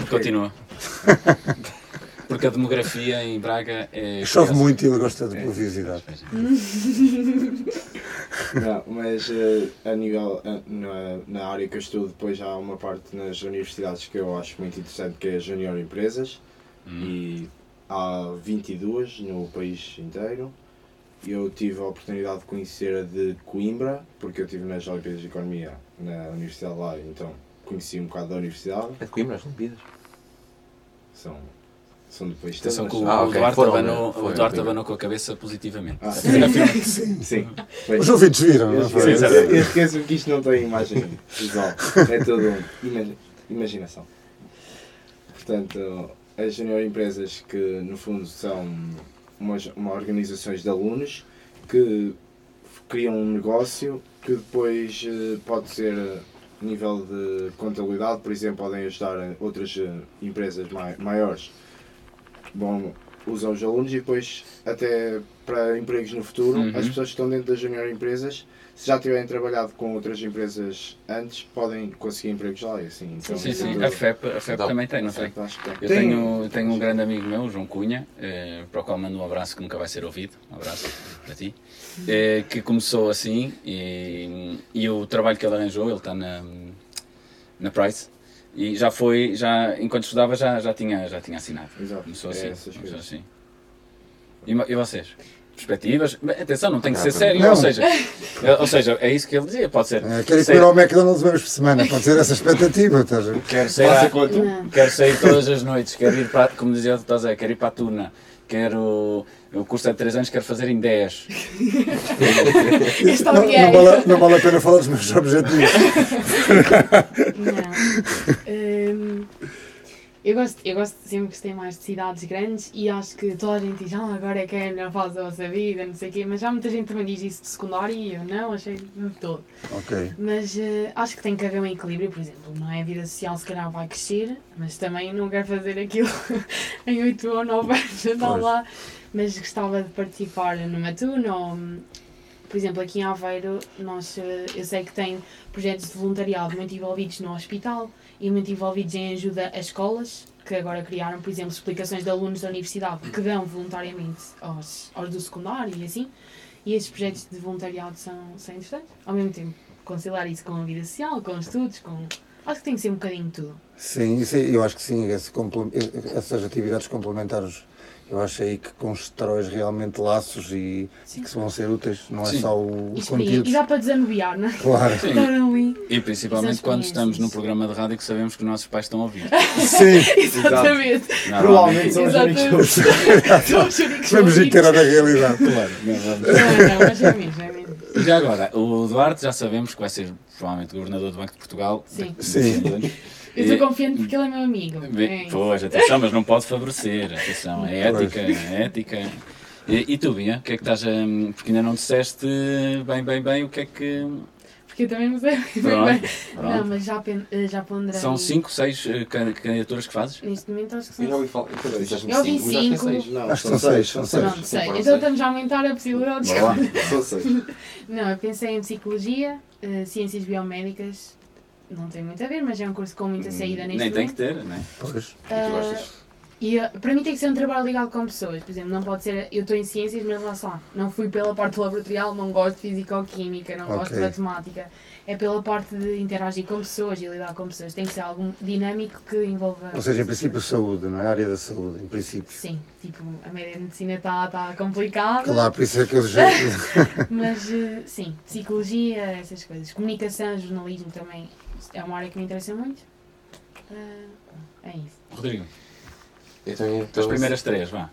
Continua. Porque a demografia em Braga é. Chove curiosa. muito e ele gosta de pluviosidade. Não, mas eh, a nível, eh, na, na área que eu estudo, depois há uma parte nas universidades que eu acho muito interessante, que é a Junior Empresas, e há 22 no país inteiro. Eu tive a oportunidade de conhecer a de Coimbra, porque eu estive nas Olimpíadas de Economia na universidade lá, então conheci um bocado da universidade. É de Coimbra, as Olimpíadas. São, são todo. Atenção que o, Ah, o ok. Duarte, Foram, abanou, né? o Foi, Duarte foi. abanou com a cabeça positivamente. Ah, Sim. Sim. Os ouvintes viram, Eu não esqueço, foi? eu esqueço que isto não tem imagem visual. É tudo ima- imaginação. Portanto, as junior empresas que no fundo são umas uma organizações de alunos que criam um negócio que depois eh, pode ser a nível de contabilidade, por exemplo, podem ajudar outras eh, empresas mai- maiores. Bom, usam os alunos e depois até para empregos no futuro, Uhum. as pessoas que estão dentro das junior empresas, se já tiverem trabalhado com outras empresas antes, podem conseguir empregos lá e assim. Então, Sim, sim. tudo- A FEP, a FEP Dá- também tem, não tem. Eu Tem- tenho, tenho um grande amigo meu, João Cunha, eh, para o qual mando um abraço que nunca vai ser ouvido. Um abraço para ti. Eh, que começou assim e, e o trabalho que ele arranjou, ele está na, na Price. E já foi, já, enquanto estudava, já, já, tinha, já tinha assinado. Exato. Começou É assim. essas começou assim. E, e vocês? Perspectivas? Atenção, não tem que ser sério. Não. Ou, seja, é- ou seja, é isso que ele dizia. Pode ser. É, Quero ir sério. comer ao McDonald's uma vez por semana, pode ser essa expectativa, estás a ver? Quero sair? Não. quero sair todas as noites, quero ir para, como dizia o Dr. Zé, quero ir para a Tuna, quero, o curso é de 3 anos, quero fazer em 10. Este Não, ok. não, vale, não vale a pena falar dos meus objetivos. Não. Hum, eu, gosto, eu gosto, sempre gostei mais de cidades grandes e acho que toda a gente diz, ah, agora é que é a melhor fase da vossa vida, não sei o quê, mas já muita gente também diz isso de secundário e eu não, achei de todo. Ok. Mas eh, acho que tem que haver um equilíbrio, por exemplo, não é? A vida social se calhar vai crescer, mas também não quero fazer aquilo em 8 ou 9 anos, andar Pois. Mas gostava de participar numa tuna ou, por exemplo, aqui em Aveiro, nós, eh, eu sei que tem projetos de voluntariado muito envolvidos no hospital e muito envolvidos em ajuda a escolas, que agora criaram, por exemplo, explicações de alunos da universidade que dão voluntariamente aos, aos do secundário e assim. E estes projetos de voluntariado são, são interessantes. Ao mesmo tempo, conciliar isso com a vida social, com os estudos, com. Acho que tem que ser um bocadinho de tudo. Sim, isso, é- eu acho que sim, esse complemento- essas atividades complementares Eu acho aí que constróis realmente laços e, e que vão ser úteis, não é Sim. só o, o Isto conteúdo. E dá para desanuviar, não é? Claro. Sim. Estar ali. E principalmente quando estamos num programa de rádio que sabemos que os nossos pais estão a ouvir. Sim, Exatamente. Provavelmente são os Exatamente. únicos vamos ouvintes. inteira da realidade. Claro. não, não. Mas é mesmo, é mesmo. Já agora, o Duarte já sabemos que vai ser provavelmente governador do Banco de Portugal. Sim. a Sim. Eu estou confiante porque ele é meu amigo. Bem, É. Pois, atenção, mas não pode favorecer, atenção, é ética, é ética. E, e tu, Bia, o que é que estás a. Porque ainda não disseste bem, bem, bem o que é que. Porque eu também não sei Pronto, bem. pronto. Não, mas já, pen- eh, já ponderei. São 5, 6 candidaturas que fazes? Neste momento acho que Eu já são. ouvi falar. Eu Eu ouvi cinco, mas acho que é Acho que são seis, são seis. Pronto, sei. Foram Então seis. estamos a aumentar a possibilidade de. São seis. Não, eu pensei em psicologia, eh, ciências biomédicas. Não tem muito a ver, mas é um curso com muita saída neste Nem tem momento. que ter, né? Pois. E tu Ah, gostas? E uh, para mim tem que ser um trabalho ligado com pessoas. Por exemplo, não pode ser. Eu estou em ciências, mas lá está. Não fui pela parte laboratorial, não gosto de físico-química, não gosto de matemática. É pela parte de interagir com pessoas e lidar com pessoas. Tem que ser algo dinâmico que envolva. Ou seja, em princípio, saúde, não é? A área da saúde, em princípio. Sim, tipo, a média de medicina está tá complicada. Claro, por isso é que eu já. Mas uh, sim, psicologia, essas coisas. Comunicação, jornalismo também é uma área que me interessa muito. Uh, é isso. Rodrigo, Eu também as estou- primeiras três, vá.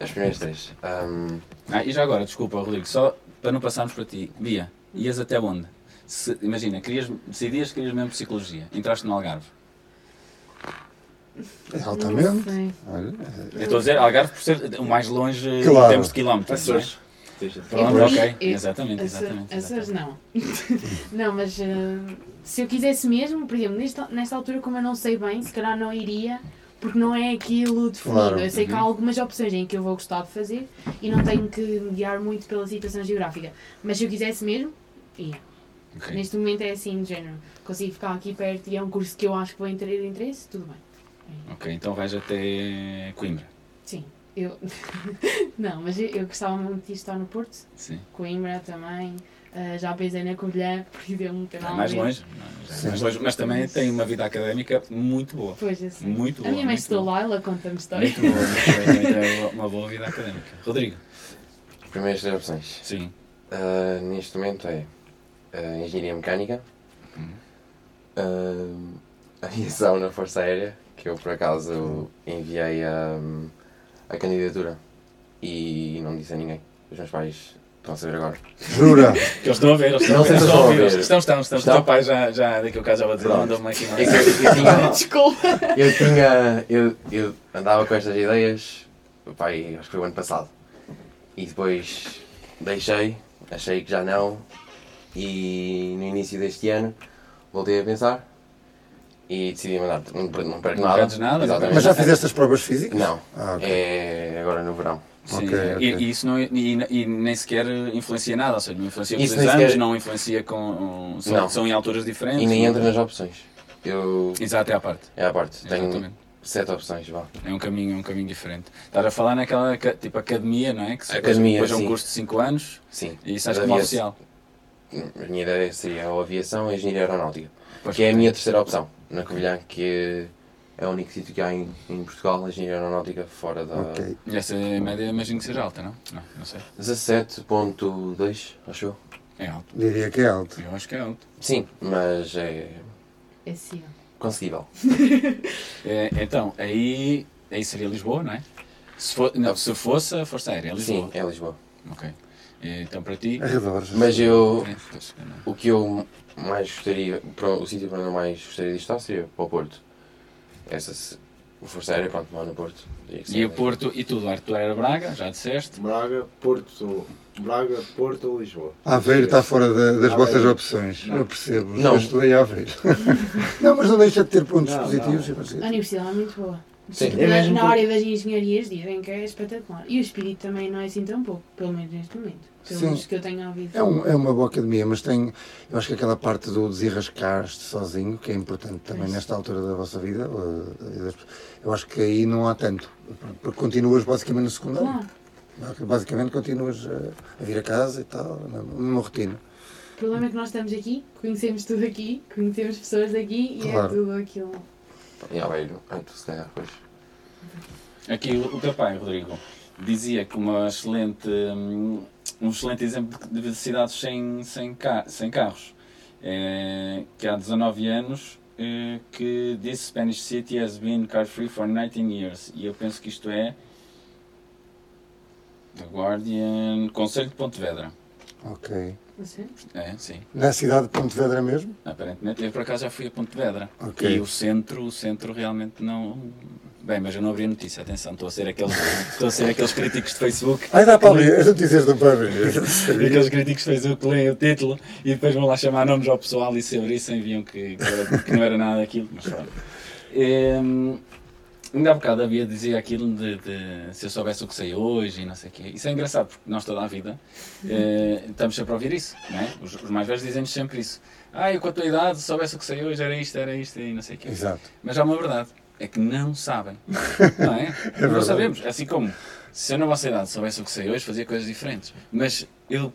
As primeiras três. Ahm, Ah, e já agora, desculpa, Rodrigo, só para não passarmos para ti. Bia, ias até onde? Se- imagina, querias, decidias que querias mesmo psicologia, entraste no Algarve. É altamente. sei. Olha, Eu estou a dizer Algarve por ser o mais longe em Claro. termos de quilómetros. é? Açores. Pronto, ok. eu- exatamente, exatamente. Açores exatamente. não. não, mas uh, se eu quisesse mesmo, por exemplo, nesta, nesta altura, como eu não sei bem, se calhar não iria, porque não é aquilo definido. Claro. Eu sei que há Uhum. algumas opções em que eu vou gostar de fazer e não tenho que me guiar muito pela situação geográfica. Mas se eu quisesse mesmo, ia. Ok. Neste momento é assim, de género. Consigo ficar aqui perto e é um curso que eu acho que vou ter interesse, tudo bem. Ok, então vais até Coimbra. Sim. Eu... não, mas eu, eu gostava muito de estar no Porto, Sim. Coimbra também. uh, já pensei na Covilhã, por exemplo, tem É nada a mais longe, não, é Sim. mais longe, mas também tem uma vida académica muito boa. Pois, sei. Muito A boa. minha mãe boa. lá, ela conta-me histórias. Muito boa, muito boa, também tem uma boa vida académica. Rodrigo, primeiras três opções. sim. Ah, neste momento é ah, Engenharia Mecânica, Uhum. Aviação na Força Aérea, que eu por acaso enviei a, a candidatura e não disse a ninguém. Os meus pais estão a saber agora. Jura? Que eles estão a ver, eles estão Não a ver. sei se Estão a ver. Estão, estão, estão. O Estão? teu pai já, já daquele caso já vai dizer, mandou-me aqui uma É que eu, eu tinha, Desculpa. eu tinha. Eu, eu andava com estas ideias, o pai, acho que foi o ano passado. E depois deixei, achei que já não. E no início deste ano voltei a pensar e decidi mandar. Não, não perco Não nada. nada, Exatamente. Mas já fizeste as provas físicas? Não, Ah, ok. é agora no verão. Sim, Ok, e- ok. E, isso não, e, e nem sequer influencia nada, ou seja, não influencia com os exames, sequer- não influencia com. São, Não. são em alturas diferentes. E nem entra nas opções. Eu. Exato, é à parte. É a parte. Tenho Exatamente. sete opções, vá. É um caminho, é um caminho diferente. Estás a falar naquela tipo academia, não é? Que se- Academia, depois é um sim. curso de 5 anos Sim. e isso acho Mas como oficial. A minha ideia seria a aviação e a engenharia aeronáutica. Pois, Que é a minha terceira opção, na Covilhã, que é o único sítio que há em, em Portugal, a engenharia aeronáutica, fora da. Ok. E essa média imagino que seja alta, não? Não, não sei. 17.2, acho eu. É alto. Diria que é alto. Eu acho que é alto. Sim, mas é É sim. conseguível. É, então, aí, aí seria Lisboa, não é? Se, for, não, se fosse a Força Aérea, é Lisboa. Sim, é Lisboa. Ok. E, então para ti. Arredores. Mas eu. É, não. O que eu mais gostaria. para O sítio para onde eu mais gostaria de estar seria para o Porto. Essa. se- Força Aérea, quanto mais no Porto. E o Porto, e tu, Duarte, tu era Braga, já disseste. Braga, Porto, Braga, Porto, Lisboa. Aveiro está fora da- das Aveiro. vossas opções. Eu percebo. Não. Eu estudei Aveiro. não, mas não deixa de ter pontos Não, positivos. não. A universidade é muito boa. Sim. Na, É mesmo na porque- área das engenharias dizem que é espetacular. E o espírito também não é assim tão pouco, pelo menos neste momento. Pelos Sim. que eu tenho ouvido. É, um- é uma boa academia, mas tem. Eu acho que aquela parte do desirrascar-te sozinho, que é importante também Pois. nesta altura da vossa vida, eh, eu acho que aí não há tanto. Porque continuas basicamente no secundário. Claro. Basicamente continuas eh, a vir a casa e tal, na mesma rotina. O problema é que nós estamos aqui, conhecemos tudo aqui, conhecemos pessoas aqui e Claro. é tudo aquilo. Em Aveiro, antes se calhar, pois. Aqui o teu pai, Rodrigo, dizia que uma excelente, hum, um excelente exemplo de de cidades sem, sem, sem carros. É, que há 19 anos eh, que this Spanish city has been car free for 19 years. E eu penso que isto é The Guardian, Conselho de Pontevedra. Ok. Você? É, sim. Na cidade de Pontevedra mesmo? Aparentemente, eu por acaso já fui a Pontevedra. Ok. E o centro, o centro realmente não. Bem, mas eu não abri a notícia, atenção, estou a ser aqueles, estou a ser aqueles críticos de Facebook. Ai, dá para abrir, as notícias do para abrir. Aqueles críticos de Facebook que leem o título e depois vão lá chamar nomes ao pessoal e se abrissem viam que, que, era- que não era nada daquilo. Mas pronto. Hum, ainda há bocado havia dizia aquilo de, de se eu soubesse o que sei hoje e não sei o quê. Isso é engraçado porque nós toda a vida eh, estamos sempre a ouvir isso. Não é? os, os mais velhos dizem-nos sempre isso. Ah, eu com a tua idade, se soubesse o que sei hoje, era isto, era isto e não sei o quê. Exato. Mas há uma verdade, é que não sabem. Não é? não verdade. sabemos. Assim como se eu na vossa idade soubesse o que sei hoje, fazia coisas diferentes. Mas eu,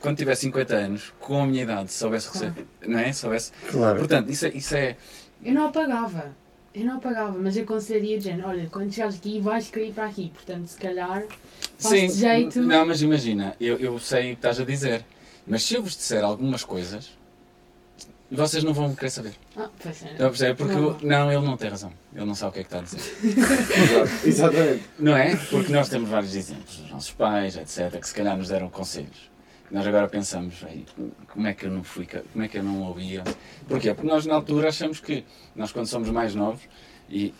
quando tiver 50 anos, com a minha idade, soubesse o que sei, não é? Soubesse. Claro. Portanto, isso é. Isso é Eu não apagava. Eu não apagava, mas eu aconselharia de género, olha, quando chegares aqui vais querer ir para aqui. Portanto, se calhar, faz-te jeito. Não, mas imagina, eu, eu sei o que estás a dizer. Mas se eu vos disser algumas coisas, vocês não vão querer saber. Ah, pois é. Estão a perceber? Porque Não. eu- não, ele não tem razão. Ele não sabe o que é que está a dizer. Exatamente. Não é? Porque nós temos vários exemplos dos nossos pais, etc., que se calhar nos deram conselhos. Nós agora pensamos, "Ei, como é que eu não fui, como é que eu não ouvia? Porquê? Porque nós na altura achamos que, nós quando somos mais novos, e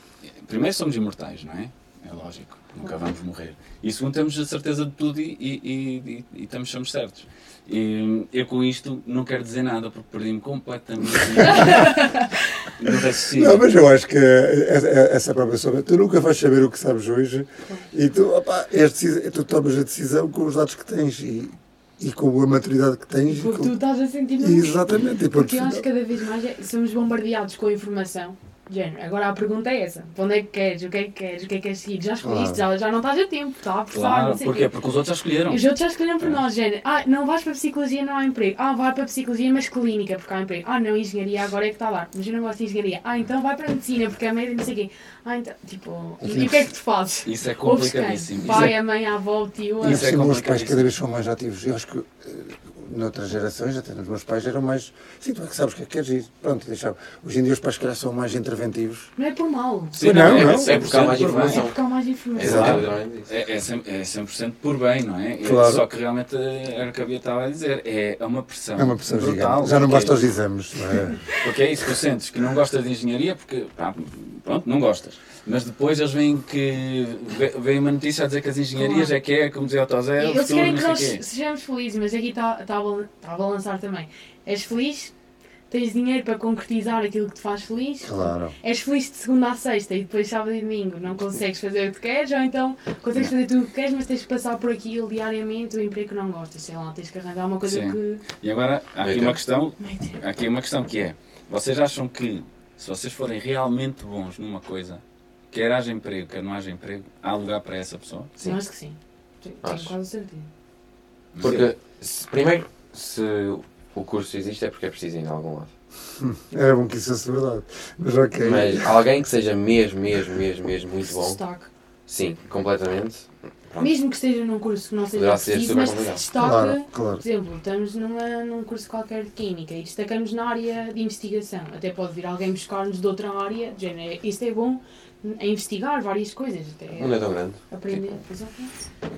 primeiro somos imortais, não é? É lógico, nunca vamos morrer. E segundo temos a certeza de tudo e, e, e, e, estamos, somos certos. E eu com isto não quero dizer nada, porque perdi-me completamente. Não, mas eu acho que essa essa própria sombra, tu nunca vais saber o que sabes hoje e tu, opá, és tu tomas a decisão com os dados que tens e, e com a maturidade que tens. Porque com- tu estás a sentir mesmo. Exatamente, e Porque eu acho que cada vez mais é- somos bombardeados com a informação. Género, agora a pergunta é essa: para onde é que queres? O que é que queres? O que é que queres seguir? Já escolhiste, já, já não estás a tempo, está a pressar, Claro, não sei o porquê? quê. Porque os outros já escolheram. Os outros já escolheram por nós, género. Ah, não vais para a psicologia, não há emprego. Ah, vai para a psicologia, mas clínica, porque há emprego. Ah, não, engenharia agora é que está dar. Mas eu não gosto de engenharia. Ah, então vai para a medicina, porque a médica não sei o quê. Ah, então, tipo, e o que é que tu fazes? Isso é complicadíssimo. Isso Pai, é- a mãe, a avó, o tio. Isso a- é assim, os pais cada vez são mais ativos. Eu acho que eh, noutras gerações, até nos meus pais, eram mais. Sim, tu é que sabes o que é que queres ir. Pronto, deixava. Hoje em dia os pais, calhar, são mais interventivos. Não é por mal. Sim, Não, é, não. é É 100% porque há mais por bem. É informação. porque há mais informação. É. É, é, 100%, é 100% por bem, não é? É Claro. Só que realmente era o que eu estava a dizer. É uma pressão. É uma pressão brutal. gigante. Já não basta os exames, não é? Porque é isso, tu sentes que não gostas de engenharia porque, pá, pronto, não gostas. Mas depois eles veem que. ve- Vem uma notícia a dizer que as engenharias Claro. é que é, como dizia o Tosé, o eles futuro, querem que nós sejamos felizes, mas aqui está tá a tá a balançar também. És feliz, tens dinheiro para concretizar aquilo que te faz feliz. Claro. És feliz de segunda a sexta e depois sábado e domingo não consegues fazer o que queres, ou então consegues fazer tudo o que queres, mas tens que passar por aquilo diariamente, o emprego que não gostas, sei lá, tens que arranjar uma coisa Sim. que. E agora, há aqui uma questão. Há aqui uma questão que é: vocês acham que se vocês forem realmente bons numa coisa, quer haja emprego, quer não haja emprego, há lugar para essa pessoa? Sim. Eu acho que sim. Tenho Acho. quase certeza. Porque, se- primeiro, se o curso existe é porque é preciso ir em algum lado. Era bom que isso fosse verdade. Mas ok. Mas alguém que seja mesmo, mesmo, mesmo, mesmo muito bom, sim, completamente. Pronto. Mesmo que esteja num curso que não seja Poderá ser preciso, super mas que se complicado. destaque. Claro, claro. Por exemplo, estamos numa, num curso qualquer de Química e destacamos na área de investigação. Até pode vir alguém buscar-nos de outra área, de género, isto é bom a investigar várias coisas, até mundo é tão grande. aprender. Exato.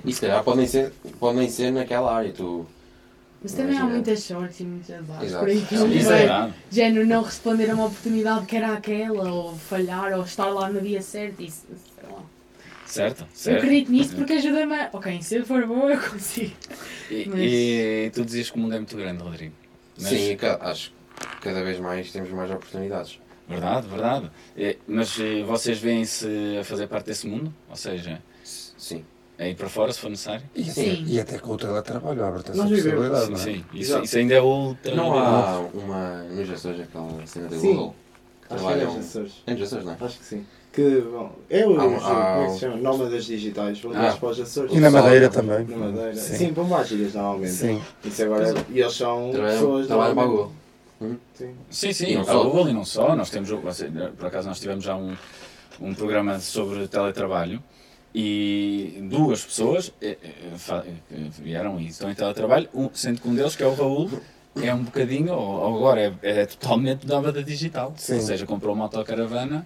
E se calhar pode nem ser, pode nem ser naquela área. Tu, Mas também há Imagina. muitas sortes e azares Exato. por aí que Isso não Isso é vai. verdade. De género, não responder a uma oportunidade que era aquela, ou falhar, ou estar lá no dia certo. Isso, sei lá. Certo? Eu certo. acredito nisso porque ajuda-me a. Ok, se eu for boa, eu consigo. E, Mas- e tu dizias que o mundo é muito grande, Rodrigo. Mas- Sim, acho que cada vez mais temos mais oportunidades. Verdade, verdade. É, mas eh, vocês veem-se a fazer parte desse mundo? Ou seja, Sim. é ir para fora se for necessário? E, Sim. e até com o teletrabalho abre-te essa possibilidade, Sim, não é? sim. Isso, isso ainda é outra. Não há uma nos Açores aquela cena da Sim. Google que Acho que é trabalham. nos Açores. É nos Açores, não é? Acho que sim. Que, bom, é o, os- há como é que se chama? Nómadas digitais, vão Ah. para os Açores. E na Madeira também. Na Madeira. Sim. Sim, ilhas normalmente. Sim. Isso agora, e eles são Trabalham, pessoas trabalham para Google. Sim. Sim, sim, não a só. Google e não só. Nós temos, você- por acaso, nós tivemos já um, um programa sobre teletrabalho E duas pessoas eh, eh, eh, vieram e estão em teletrabalho, um, sendo que um deles, que é o Raul, é um bocadinho, ou ou agora é, é totalmente nómada digital. Sim. Ou seja, comprou uma autocaravana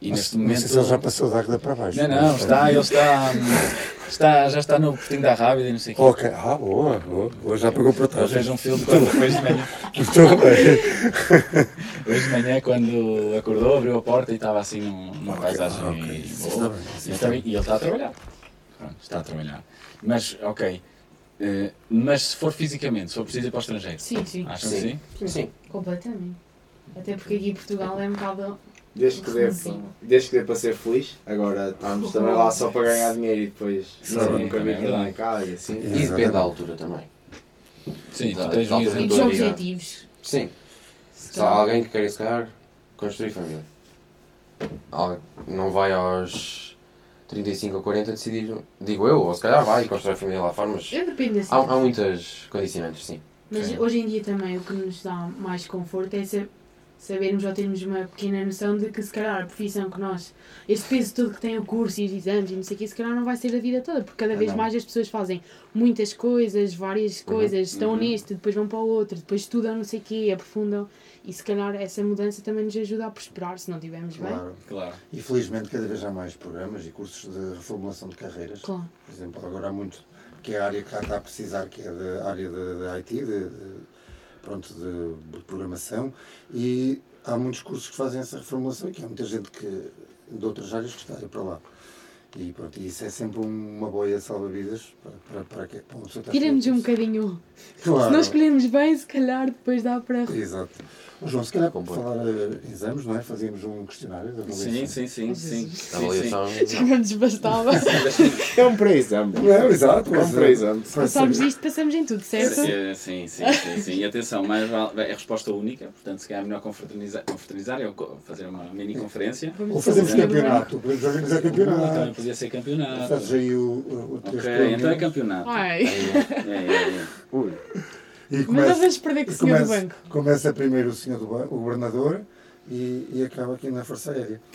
e Não neste sei- não momento. sei se ele já passou da água para baixo. Não, não, está, ele está, está, já está no Portinho da Rábida e não sei o quê. Ok, ah, boa, boa, boa, já pegou para trás. fez um filme quando, hoje de manhã. Muito bem. Hoje de manhã, quando acordou, abriu a porta e estava assim num- numa Ok, paisagem ok, isso boa. está bem, isso E está ele, bem. e ele está a trabalhar. Pronto, está a trabalhar. Mas, ok. eh, mas se for fisicamente, se for preciso ir para o estrangeiro, Sim, sim, acham que sim? Sim. completamente. Até porque aqui em Portugal é um bocado. Desde que, dê, Sim. desde que dê para ser feliz, agora estamos também lá só para ganhar dinheiro e depois Sim, não, nunca é verdade. em casa e assim. E depende da altura também. Sim, tu Exato, tens objetivos. Sim. Se há alguém que quer, se calhar, construir família. Não vai aos 35 ou 40 decidir, digo eu, ou se calhar vai construir família lá fora, mas dependo assim. há, há muitas condicionantes, sim. Mas Sim. hoje em dia também o que nos dá mais conforto é sa- sabermos ou termos uma pequena noção de que se calhar a profissão que nós, este peso todo que tem o curso e os exames e não sei o que, se calhar não vai ser a vida toda, porque cada vez não. mais as pessoas fazem muitas coisas, várias coisas, estão uhum. neste, depois vão para o outro, depois estudam não sei o quê, aprofundam e se calhar essa mudança também nos ajuda a prosperar se não estivermos bem. Claro. Claro. E felizmente cada vez há mais programas e cursos de reformulação de carreiras. Claro. Por exemplo, agora há muito, que é a área que está a precisar, que é da área de, de IT, de, de- pronto, de, de programação, e há muitos cursos que fazem essa reformulação e que há muita gente que de outras áreas que está para lá. E pronto, e isso é sempre um- uma boia salva-vidas para, para, para, que, para uma pessoa Tiramos um bocadinho. Claro. Se nós escolhermos bem, se calhar depois dá para. Exato. Ô, João, se calhar para Compõe. falar em exames, não é? Fazíamos um questionário de avaliação. Sim, sim, sim, sim. A sim, sim. avaliação. Já não nos bastava. É um pré-exame. Não, exato. É um mas, eh, pré-exame. Passarmos isto, passamos em tudo, certo? Sim, sim, sim, sim, sim. E atenção, mais vale, é resposta única, portanto, se calhar é melhor confraternizar, confraternizar co- fazer uma mini conferência. Ou fazemos fazer campeonato, podemos organizar Também campeonato. podia ser campeonato. Fazes aí o, o, o teu Ok, então é campeonato. Ai, É, é, é. Ui. E mas começa, não vamos perder com o senhor do começa, banco. começa primeiro o senhor do banco, o governador, e, e acaba aqui na Força Aérea.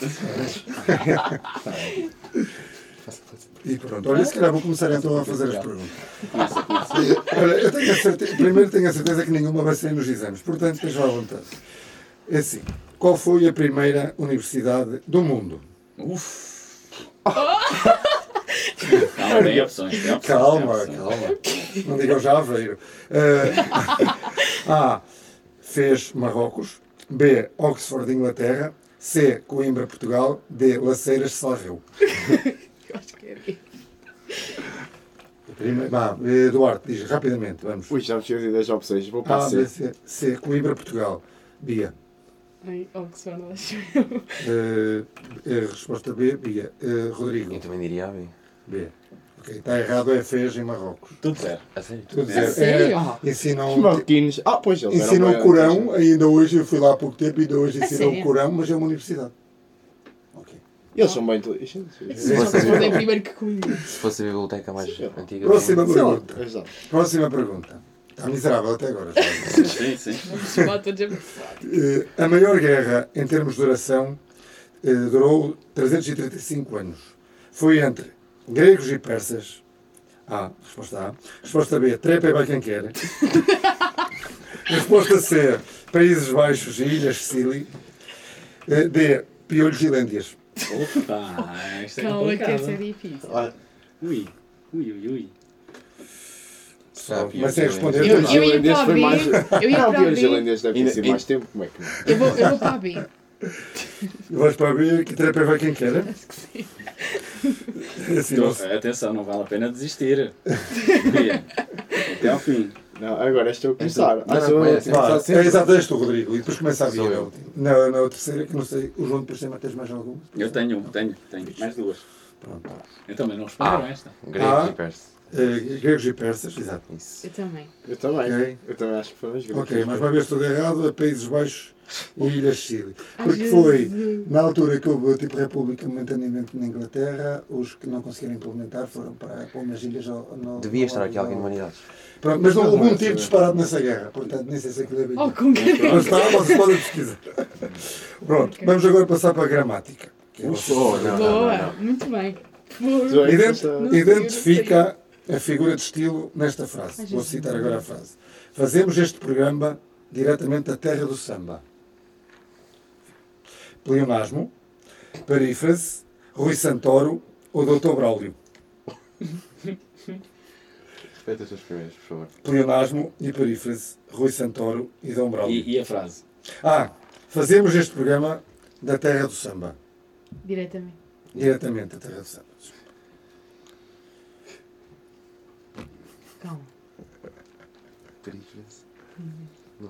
e pronto, olha, se calhar vou começar então a fazer as perguntas. Olha, eu tenho a certeza, primeiro tenho a certeza que nenhuma vai sair nos exames, portanto esteja à vontade. É assim, qual foi a primeira universidade do mundo? Uf. Calma, tem opções. Tem opções Calma, tem calma. Não digam já Aveiro. Eh, A. Fez Marrocos. B. Oxford, Inglaterra. C. Coimbra, Portugal. D. Laceiras, Sarreu. Eu acho que é. Primeiro, vá, eh, Duarte, diz rapidamente, vamos. Ui, já me esqueci das opções. Vou para A, a B, C. C. C. Coimbra, Portugal. Bia. Ai, Oxford, acho eu. Eh, eh, resposta B. Bia. Eh, Rodrigo. Eu também diria a B. B. Ok, está errado, é Fez em Marrocos. Tudo zero. A sério? Tudo É zero. sério? É, ensinam, Os marroquinos. Ah, pois eles ensinam o Corão, ainda hoje, eu fui lá há pouco tempo, ainda hoje A ensinam o? Corão, mas é uma universidade. Ok. Eles são bem inteligentes. Oxford é primeiro que comigo. Se fosse a biblioteca mais Sim. antiga. Próxima lá, pergunta. exato. Próxima pergunta. Está miserável até agora. Sim, sim. A Eh, a maior guerra, em termos de duração, eh, durou 335 anos. Foi entre gregos e persas. A. Resposta A. Resposta B. Trepa e vai quem quer. Resposta C. Países Baixos e Ilhas Sicily. Eh, D. Piolhos e Lêndias. Opa, isto é Calma que essa é difícil. Olha, Ui, ui, ui, Mas sem responder. Eu, temos- eu ia para a B. mais- Eu ia para a B. Ainda- mais tempo. Como é que não? Eu vou, eu vou para a B. Vais para B, que trepa vai quem quer. É assim, não se- Então, atenção, não vale a pena desistir. Bia, Até ao fim. Não, agora estou a começar. Não, Ah, não, eu. conhece. Começar Vá, sempre. é exato, és tu, Rodrigo, e depois começa a Bia. eu. Na, na terceira, que não sei, o João depois tem tens mais alguma? Eu tenho, tenho, tenho. Mais duas. Pronto. Então, mas não responderam Ah. esta. Gregos Ah. e. Eh, gregos e persas, exato. Isso. Eu também. Eu também. Ok. Eu também acho que foi mais grande. Ok, mas uma vez tudo errado, a Países Baixos e Ilhas Chile. Porque foi na altura que houve tipo república momentaneamente na Inglaterra, os que não conseguiram implementar foram para, para umas ilhas. No, Devia no- estar aqui alguém de no- humanidades. Pronto, mas não houve um é tiro disparado nessa guerra, portanto nem sei se aquilo é bem. Oh, com Mas está, vocês podem pesquisar. Pronto, vamos agora passar para a gramática. que é o- Oh, não, não, não, Boa, não. muito bem. Ident- identifica a figura de estilo nesta frase. Vou citar agora a frase. Fazemos este programa diretamente da terra do samba. Pleonasmo, perífrase, Rui Santoro ou Dr. Braulio. Respeita os seus primeiros, por favor. Pleonasmo e perífrase, Rui Santoro e Dom Braulio. E, e a frase? Ah, fazemos este programa da terra do samba. Diretamente. Diretamente da terra do samba. Calma. Perífrase.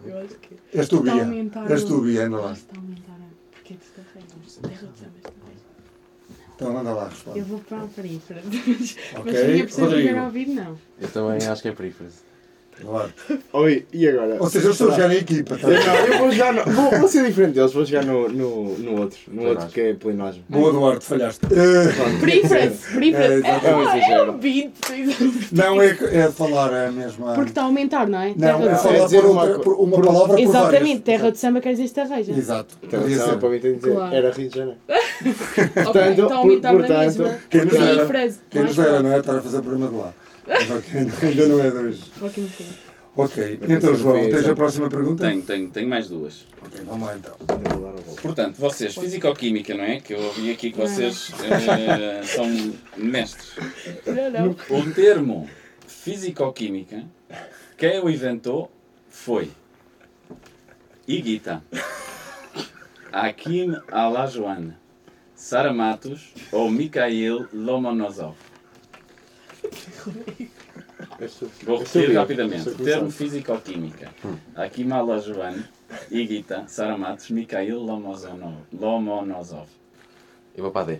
Eu acho que. És tu, Bia. aumentar És o- tu, Bia, anda lá. Está a aumentar a. Porque é de vez. Então anda lá, responde. Eu vou para a perífera. Mas, Ok, mas se a minha pessoa tiver a ouvir, não. Eu também acho que é perífrase. Duarte. Oi, e agora? Ou seja, eu estou a jogar em equipa. Tá? Eu não, eu vou jogar no, vou, vou ser diferente deles, vou jogar no, no, no outro, no outro Pleonasmo. que é pleonasmo. Boa, Duarte, falhaste. Perífera! Perífera! É, É. É um é, é beat! não, é, é de falar a mesma. Porque está a aumentar, não é? Não, Terra é de falar samba. dizer por, uma por uma palavra por Exatamente, terra de samba quer dizer esteveja. Exato. Podia só ser. para mim tem de dizer, Claro. era Rio de Janeiro. Ok, Portanto, está a aumentar por- na portanto, mesma. Quem nos dera, não é? Estar a fazer programa de lá. Ainda não é hoje. Ok, então João, tens a próxima pergunta? Tenho, tenho, tenho mais duas. Ok, vamos lá então. Portanto, vocês, Fisicoquímica, não é? Que eu ouvi aqui que vocês eh, são mestres. Não, não. O termo Fisicoquímica, quem o inventou foi Iguita, Hakim Alajuan, Sara Matos ou Mikhail Lomonosov. Vou repetir rapidamente. O termo Fisicoquímica, Hakim Alajuan, Iguita, Sara Matos, Mikhail Lomonosov. Eu vou para a D.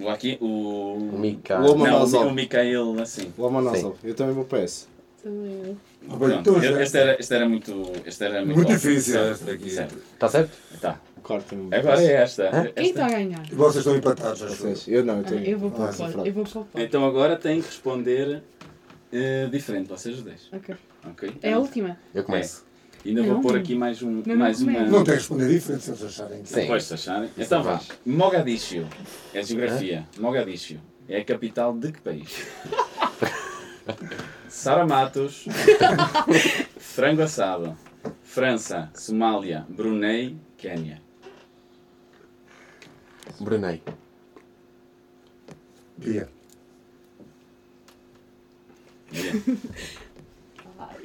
O aqui, o... O Mika. Loma- Não, Lomonosov. o Mikhail, assim. Lomonosov, eu também vou para esse. Também Pronto, este era, este era muito... Este era muito, Muito difícil certo. Está certo? Tá. Corta-me. Agora é esta. Quem está a ganhar? Vocês estão empatados, acho eu. Vocês, eu não, eu Ah, estou eu vou para Ah, Eu vou para o pó. Então agora têm que responder eh, diferente, vocês os dois. Ok. Ok? É a última? Eu começo. Ainda Não. vou pôr aqui mais, um, Não, mais não uma... Não tem que responder diferente se eles acharem que. Sim. Depois, se acharem. Então vá. Mogadíscio. É geografia. Mogadíscio. É a capital de que país? Sara Matos. Frango assado. França, Somália, Brunei, Quénia. Brunei. Bia.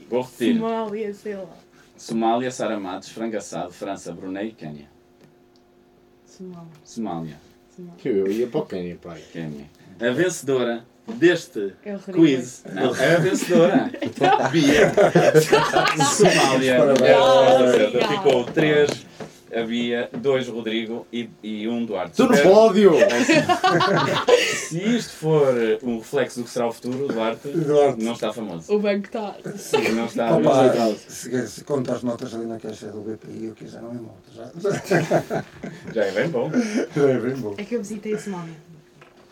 Vou repetir. Somália, sei lá. Somália, Sara Matos, frango assado, França, Brunei, Quénia. Somália. Somália, Somália. Que eu ia para o Quênia, pai. Quénia. A vencedora deste É quiz. Não, a vencedora. Bia. Somália. É. Ficou 3, a Bia, 2 Rodrigo e, e 1 um Duarte. Estou no pódio! Se isto for um reflexo do que será o futuro, Duarte Duarte. não está famoso. O banco está. Sim, não está. Opa, se, se conta as notas ali na caixa do BPI, eu quiser não é moto. Já, Já é bem bom. já é bem bom. É que eu visitei a Somália.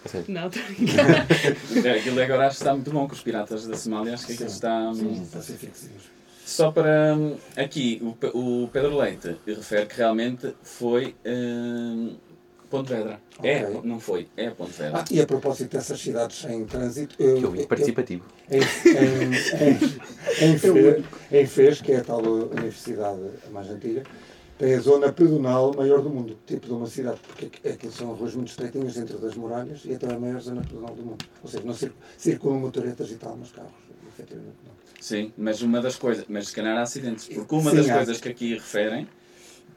Sim. Não, estou a brincar. É, Aquilo agora acho que está muito bom com os piratas da Somália. Acho que aquilo está. Sim, Pacíficos. Só para aqui, o, o Pedro Leite refere que realmente foi hum, Pontevedra. É, Ok. não foi, é Pontevedra. Ah, e a propósito dessas cidades em trânsito, eu, Que eu vi participativo. em, em, em, em, Fe- em Fez, que é a tal universidade mais antiga, tem a zona pedonal maior do mundo, tipo de uma cidade, porque aqu- aquilo são ruas muito estreitinhas dentro das muralhas e é a maior zona pedonal do mundo. Ou seja, não cir- circulam motoretas e tal nos carros, efetivamente não. Sim, mas uma das coisas, mas se calhar há acidentes, porque uma Sim, das há. coisas que aqui referem,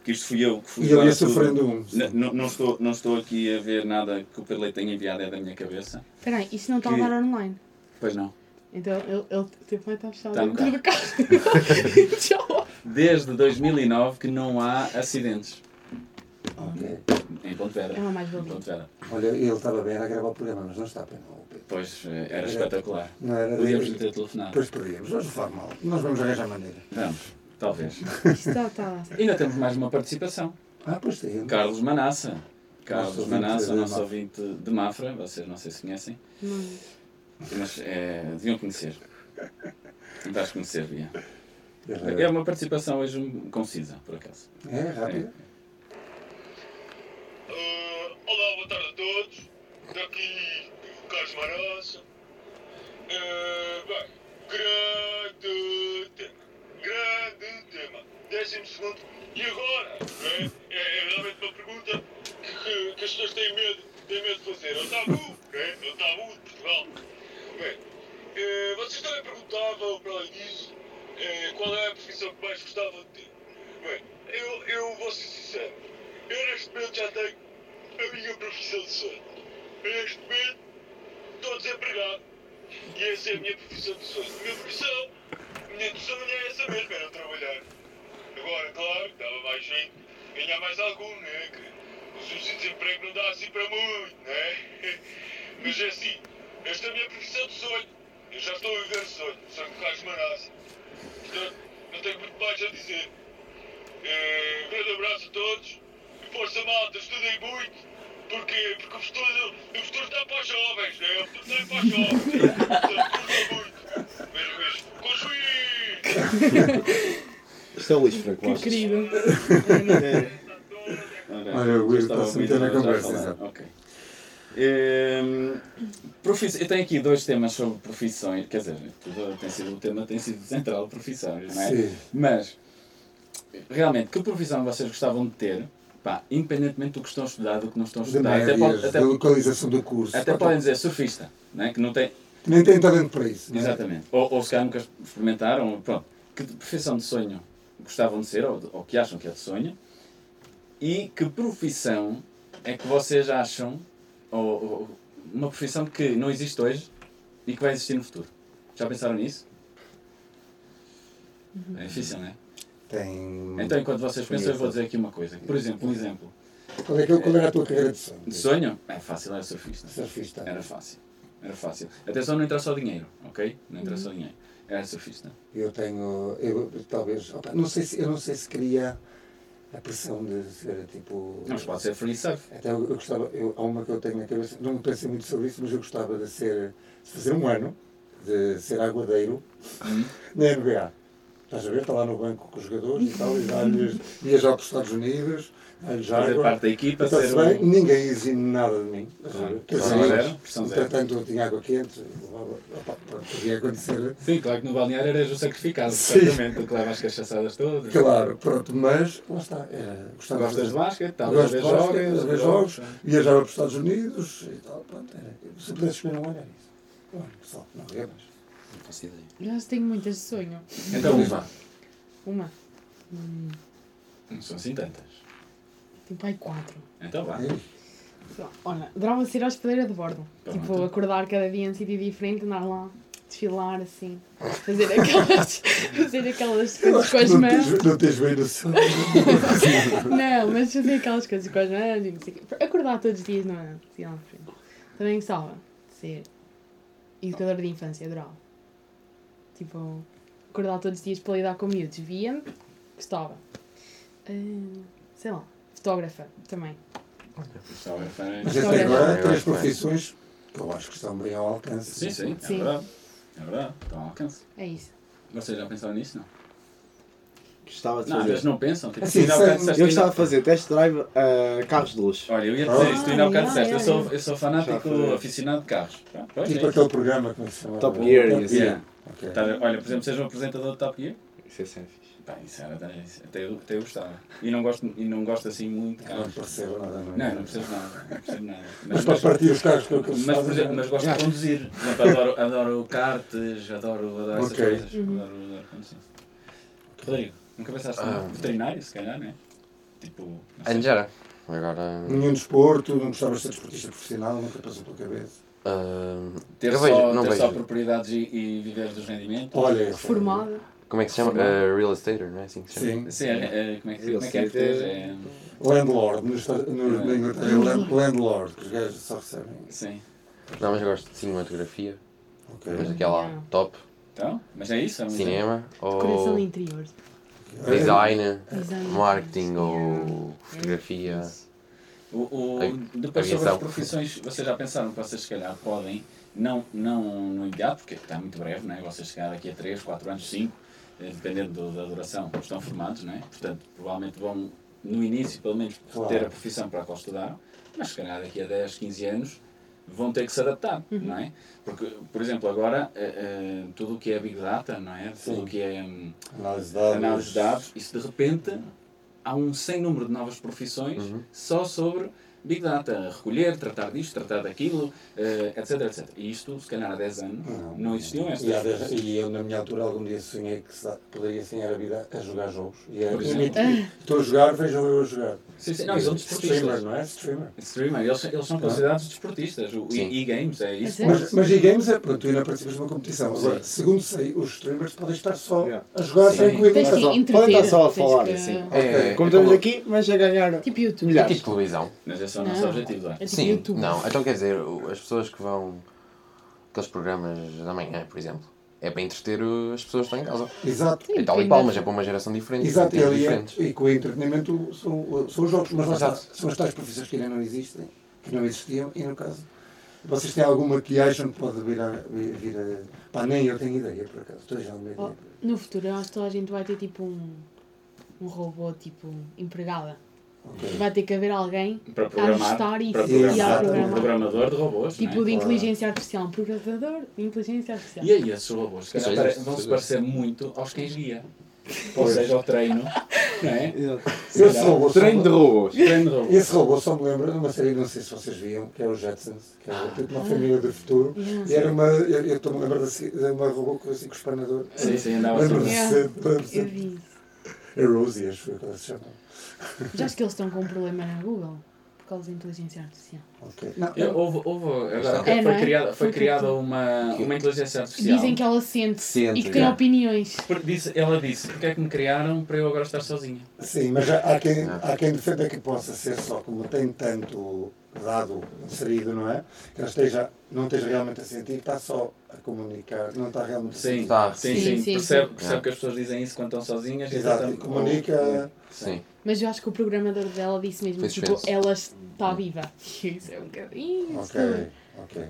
que isto fui eu que fui E eu ia sofrendo um. Não, não, estou, não estou aqui a ver nada que o Pedro Leite tenha enviado, é da minha cabeça. Espera aí, isto não está a Que- dar online. Pois não. Então ele, ele tipo, vai estar fechado Está no dentro do carro. Desde 2009 que não há acidentes Ok. em Pontevedra. É uma mais Em valia. Pontevedra. Olha, ele estava bem a gravar o programa, mas não está bem, não. Pois eh, era espetacular. Não era Podíamos lhe ter telefonado. Depois perdíamos, mas não faz mal. Nós vamos arranjar maneira. Vamos, talvez. Está, está. Ainda temos mais uma participação. Ah, pois tem. Carlos Manassa. Carlos Nosso Manassa, de nosso ouvinte de Mafra, vocês não sei se conhecem, Não. mas é, deviam conhecer. Vais conhecer, Bia. É, É uma participação hoje concisa, por acaso. é rápido. Uh, todos. daqui Carlos Marossa. Eh, bem, grande tema. Grande tema. Décimo segundo. E agora? É, é, é realmente uma pergunta que, que- as pessoas têm medo, têm medo de fazer. É o tabu. É, é o tabu de Portugal. Bem, eh, vocês também perguntavam, para além disso, eh, qual é a profissão que mais gostavam de ter. Bem, eu, eu vou ser sincero. Eu neste momento já tenho a minha profissão de sonho. Neste momento estou desempregado. E essa é a minha profissão de sonho. A minha profissão, a minha de sonho é essa mesmo, era trabalhar. Agora, claro, dava mais jeito, ganhar mais algum, né? Que o subsídio de desemprego não dá assim para muito, né? Mas é assim, esta é a minha profissão de sonho. Eu já estou a viver sonho, sonho de Carlos Manassa. Portanto, não tenho muito mais a dizer. Eh, um grande abraço a todos. Força malta, estudem muito. Porquê? Porque o futuro, o futuro está para os jovens, né? O futuro está para os jovens. Portanto, muito. Beijo, beijo. Construir! Isto é o Luís Franco Que Bastos. querido. Olha, o Luís está-se a meter na conversa, exato. Ok. Ehm, profiss- Eu tenho aqui dois temas sobre profissões, quer dizer, tudo tem sido, o tema tem sido central, profissões, não é? Sim. Mas, realmente, que profissão vocês gostavam de ter, pá, independentemente do que estão a estudar, do que não estão a estudar, até, pode- até, da localização do curso. até podem dizer surfista, não é? que não tem, Nem tem talento para isso. é? Exatamente. Ou, ou se calhar nunca experimentaram, pronto. Que profissão de sonho gostavam de ser, ou, ou que acham que é de sonho, e que profissão é que vocês acham, ou, ou uma profissão que não existe hoje e que vai existir no futuro. Já pensaram nisso? É difícil, não é? Tem... Então, enquanto vocês pensam, eu vou dizer aqui uma coisa. Por exemplo, um exemplo. Qual, é que, qual era a tua carreira de sonho? De sonho? É fácil, era surfista. Surfista. Era fácil. Era fácil. Atenção, não entra só dinheiro, ok? Não entra só dinheiro. Era surfista. Eu tenho, eu talvez, opa, não sei se, eu não sei se queria a pressão de ser tipo... Não, mas pode ser free surf. Até eu, eu gostava, eu, há uma que eu tenho na cabeça, não pensei muito sobre isso, mas eu gostava de ser, de fazer um ano, de ser aguadeiro Hum. na NBA. Estás a ver? Está lá no banco com os jogadores e tal, e viajar para os Estados Unidos, Fazer parte da equipa, Está-se ser bem, um... ninguém exige nada de mim. ver? Quer dizer, zero, pressão zero. Entretanto, eu tinha água quente, podia acontecer. Sim, claro que no balneário eras o sacrificado, certamente, que leva as cachaçadas todas. Claro, pronto, mas lá está. Era, gostava Gostas de basquete, estavas a Gosto ver de basquete, jogos, a ver jogos, viajava para os Estados Unidos e tal, pronto, era. Se pudesse escolher um era isso. Ano, pessoal, não é mais. Não faço ideia. Eu acho que tenho muitas de sonho. Então, uma. Uma. Hum, Não são assim tantas. tipo, ai, quatro. Então vá. É. Olha, adorava ser hospedeira de bordo. Pronto. Tipo, acordar cada dia em um sítio diferente, andar lá, desfilar assim, fazer aquelas, fazer aquelas coisas com as não mãos. tens, não tens bem noção. Não, mas fazer aquelas coisas com as mãos e não sei o quê. Acordar todos os dias, não é? Assim, lá. Também gostava de ser educadora de infância, adorava. Tipo, acordar todos os dias para lidar com miúdos. Via-me, gostava. Ah, sei lá, fotógrafa também. Fotógrafa. Mas até agora, três profissões que eu acho que estão bem ao alcance. Sim, sim, é Sim. verdade. É verdade, estão ao alcance. É isso. Vocês já pensaram nisso? Não? Gostava de Não, às fazer. vezes não pensam. Tipo, Assim, Eu gostava de fazer test drive a carros de luxo. Olha, eu ia dizer isto, tu ainda há bocado Ah, disseste, eu sou, eu sou fanático aficionado de carros. Pronto, Tipo é aquele programa, é que se chama? Top Gear e assim. Yeah. Ok. Tá? Olha, por exemplo, seja um apresentador de Top Gear, Isso é sempre fixe. pá, isso era, até, eu, até eu gostava. E não gosto, e não gosto assim muito de Não carros. percebo nada. Não, não percebo nada, não percebo nada. Mas para partir os carros que eu que eles Mas, por exemplo, mas gosto de conduzir. Por exemplo, adoro, adoro karts, adoro, adoro essas Ok. coisas. Adoro, adoro conduzir. Rodrigo, nunca pensaste Ah. no veterinário, se calhar, não é? Tipo. não sei. Antes era. Agora. Nenhum desporto, não gostavas de ser desportista profissional, nunca passou pela cabeça. Ah, Ter, só, vejo, não ter vejo. só propriedades e, e viver dos rendimentos. Olha, Formada. Como é que se chama? Ah, real estate, não é assim que se chama? Sim. Sim, é, é, como é que, como é, que é português? é- É, Landlord, nos Estados- no- na Inglaterra, é land- landlord, que os gajos só recebem. sim. Não, mas eu gosto de cinematografia. Ok. Mas aquela Yeah. top. Então, mas é isso. É Cinema. Decoração Ou de interiores. design. Design. Marketing Yeah. ou fotografia. O, o, A- depois sobre as profissões, vocês já pensaram que vocês se calhar podem, não, não no imediato, porque está muito breve, não é? vocês chegar daqui a 3, 4 anos, 5, eh, dependendo do- da duração, estão formados, não é? portanto provavelmente vão no início pelo menos Claro. ter a profissão para a qual estudaram, mas se calhar daqui a 10, 15 anos vão ter que se adaptar, não é? Porque, por exemplo, agora, eh, eh, tudo o que é Big Data, não é? Tudo o que é dados. análise de dados, isso de repente há um sem número de novas profissões só sobre Big Data, recolher, tratar disto, tratar daquilo, eh, etc, etc. E isto, se calhar há 10 anos, não, existiam estas E, dez- e eu, na minha altura, algum dia sonhei que se- poderia sonhar a vida a jogar jogos. E é, Por exemplo. permitir- Estou a jogar, vejam eu a jogar. Sim, sim, não, e são desportistas. Streamer, não é? Streamer. Streamer, eles, eles são considerados desportistas. O Sim. e- e-games é isso. Sim. Mas, mas e-games é, pronto, tu ainda participas de uma competição. Agora, segundo sei, os streamers podem estar só Yeah. a jogar Sim. sem entreter. podem estar só a falar, que- assim. É, Como é estamos como- aqui, mas a ganhar Tipo YouTube. É milhares. tipo televisão. Mas é o nosso Não. objetivo, é? É tipo Sim, YouTube. não. Então quer dizer, as pessoas que vão. aqueles programas da manhã, por exemplo, é para entreter as pessoas que estão em casa. Exato. E tal e qual, da- mas é para uma geração diferente. Exato, e, ali é- diferentes. e com o entretenimento são, são os jogos, mas lá são as tais profissões que ainda não existem, que não existiam, e no caso, vocês têm alguma que acham que pode vir a. Vir, a pá, nem eu tenho ideia, por acaso, estou já Oh, no futuro, eu acho que toda a gente vai ter tipo um, um robô tipo empregada. Vai ter que haver alguém Para a programar, ajustar e, para programar, a um programador de robôs. Tipo não de é? inteligência artificial, um programador de inteligência artificial. E aí esses robôs existe, vão se parecer muito aos cães guia. Ou seja, ao treino. Não é? Esse robô, Treino de robôs. Treino de robôs. esse robô só me lembra de uma série, não sei se vocês viam, que é o Jetsons, que era tipo uma família do futuro, e era uma, eu estou-me a lembrar de uma robô com assim com o espanador. Sim, sim, andava assim. Lembro-me sempre. vi isso. É Rosie, acho que foi ela se chama. Já acho que eles estão com um problema na Google por causa da inteligência artificial. Ok. Não, Eu- Houve, houve, agora, É, foi, é? criada, foi Foi criada uma, uma inteligência artificial. Dizem que ela sente, Sente, e que tem yeah. opiniões. Porque disse, ela disse, porque é que me criaram para eu agora estar sozinha? Sim, mas há, quem, há quem defenda que possa ser só como tem tanto dado inserido, não é? Que ela esteja, não esteja realmente a sentir, está só a comunicar, não está realmente a Sim, sentir. Tá. sim, Sim, sim, sim, Percebe, sim. percebe que as pessoas dizem isso quando estão sozinhas. Exato, e tentam- comunica. Sim. Mas eu acho que o programador dela disse mesmo, Foi tipo, ela está viva. E isso é um bocadinho. Ok, ok.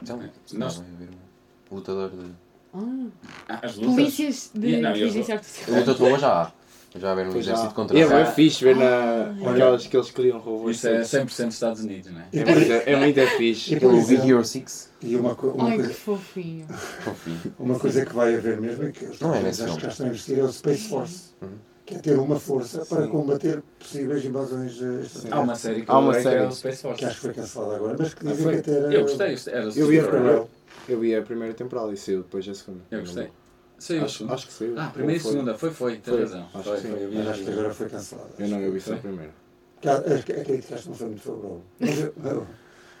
Então, Nós- um lutador de. Ah, Ah, as lutas. polícias de Yeah, não, eu- inteligência artificial. Luta tua já há. Já há haver um Pois já. exército contra E é Já. bem fixe ver na, Ah, aquelas que eles criam robôs. Isso é todos. 100% Estados Unidos, não é? E É muito, é muito fixe. e por Aquele Big Hero 6. e uma, co- uma Ai, que coisa, fofinho. Fofinho. uma coisa que vai haver mesmo é que os Não é nesse acho que filme. já estão a investir é o Space Force, Uhum. Que é ter uma força para Sim. combater possíveis invasões eh, Há uma série que Há uma que é série. Space Que acho que foi cancelada agora, mas que Ah, dizem foi? que até era. Eu gostei, era Eu vi a primeira. Eu vi a primeira temporada e saiu depois a segunda. Eu gostei. Saiu. Acho, acho que saiu. Ah, primeira e segunda, foi, foi, tens razão. Acho Foi, que foi, Mas acho que agora foi cancelada. Eu não, eu vi só a primeira. Que a- crítica acho que não foi muito favorável. Mas eu, eu-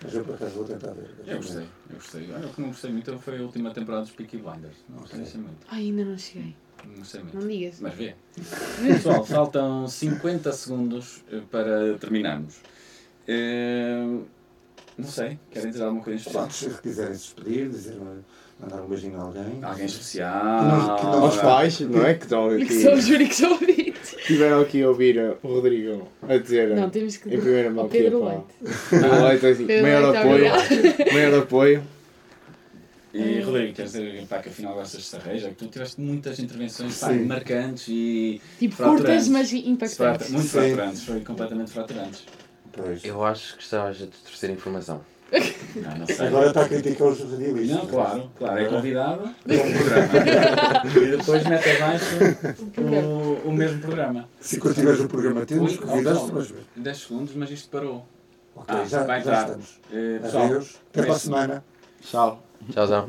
mas eu por acaso vou tentar ver. Eu gostei, eu gostei. Ah, O que não gostei muito foi a última temporada dos Peaky Blinders. Não gostei muito. Ai, ainda não cheguei. Não gostei Não muito. digas. Mas vê. Pessoal, faltam 50 segundos eh, para terminarmos. Eh, não sei, querem dizer alguma coisa especial? Se quiserem se despedir, dizer, mandar um beijinho a alguém. Alguém Que especial? nós- que nós Aos pais, não é? Que estão E que aqui. sou os únicos ouvintes. Tiveram aqui a ouvir uh, o Rodrigo a dizer Não, uh, temos que. em primeira mão que é Pedro. Leite. Pedro Leite, assim, Pedro maior Leite, apoio. Maior apoio. E Rodrigo, queres dizer pá, que afinal gostas de Sarreja? Que tu tiveste muitas intervenções pá, marcantes e Tipo, curtas, mas frata- impactantes. muito Sim. fraturantes, foi completamente fraturantes. Pois. Eu acho que estavas a distorcer a informação. Não, não sei. Agora está a criticar os radialistas. Não, claro, claro, é convidado para um programa. e depois mete abaixo o, o mesmo programa. Se tiveres o programa temos ó, mas ver. 10 segundos, mas isto parou. Ok, Ah, já, vai já estamos. Pessoal, Adeus. Até para a semana. Tchau. 啥子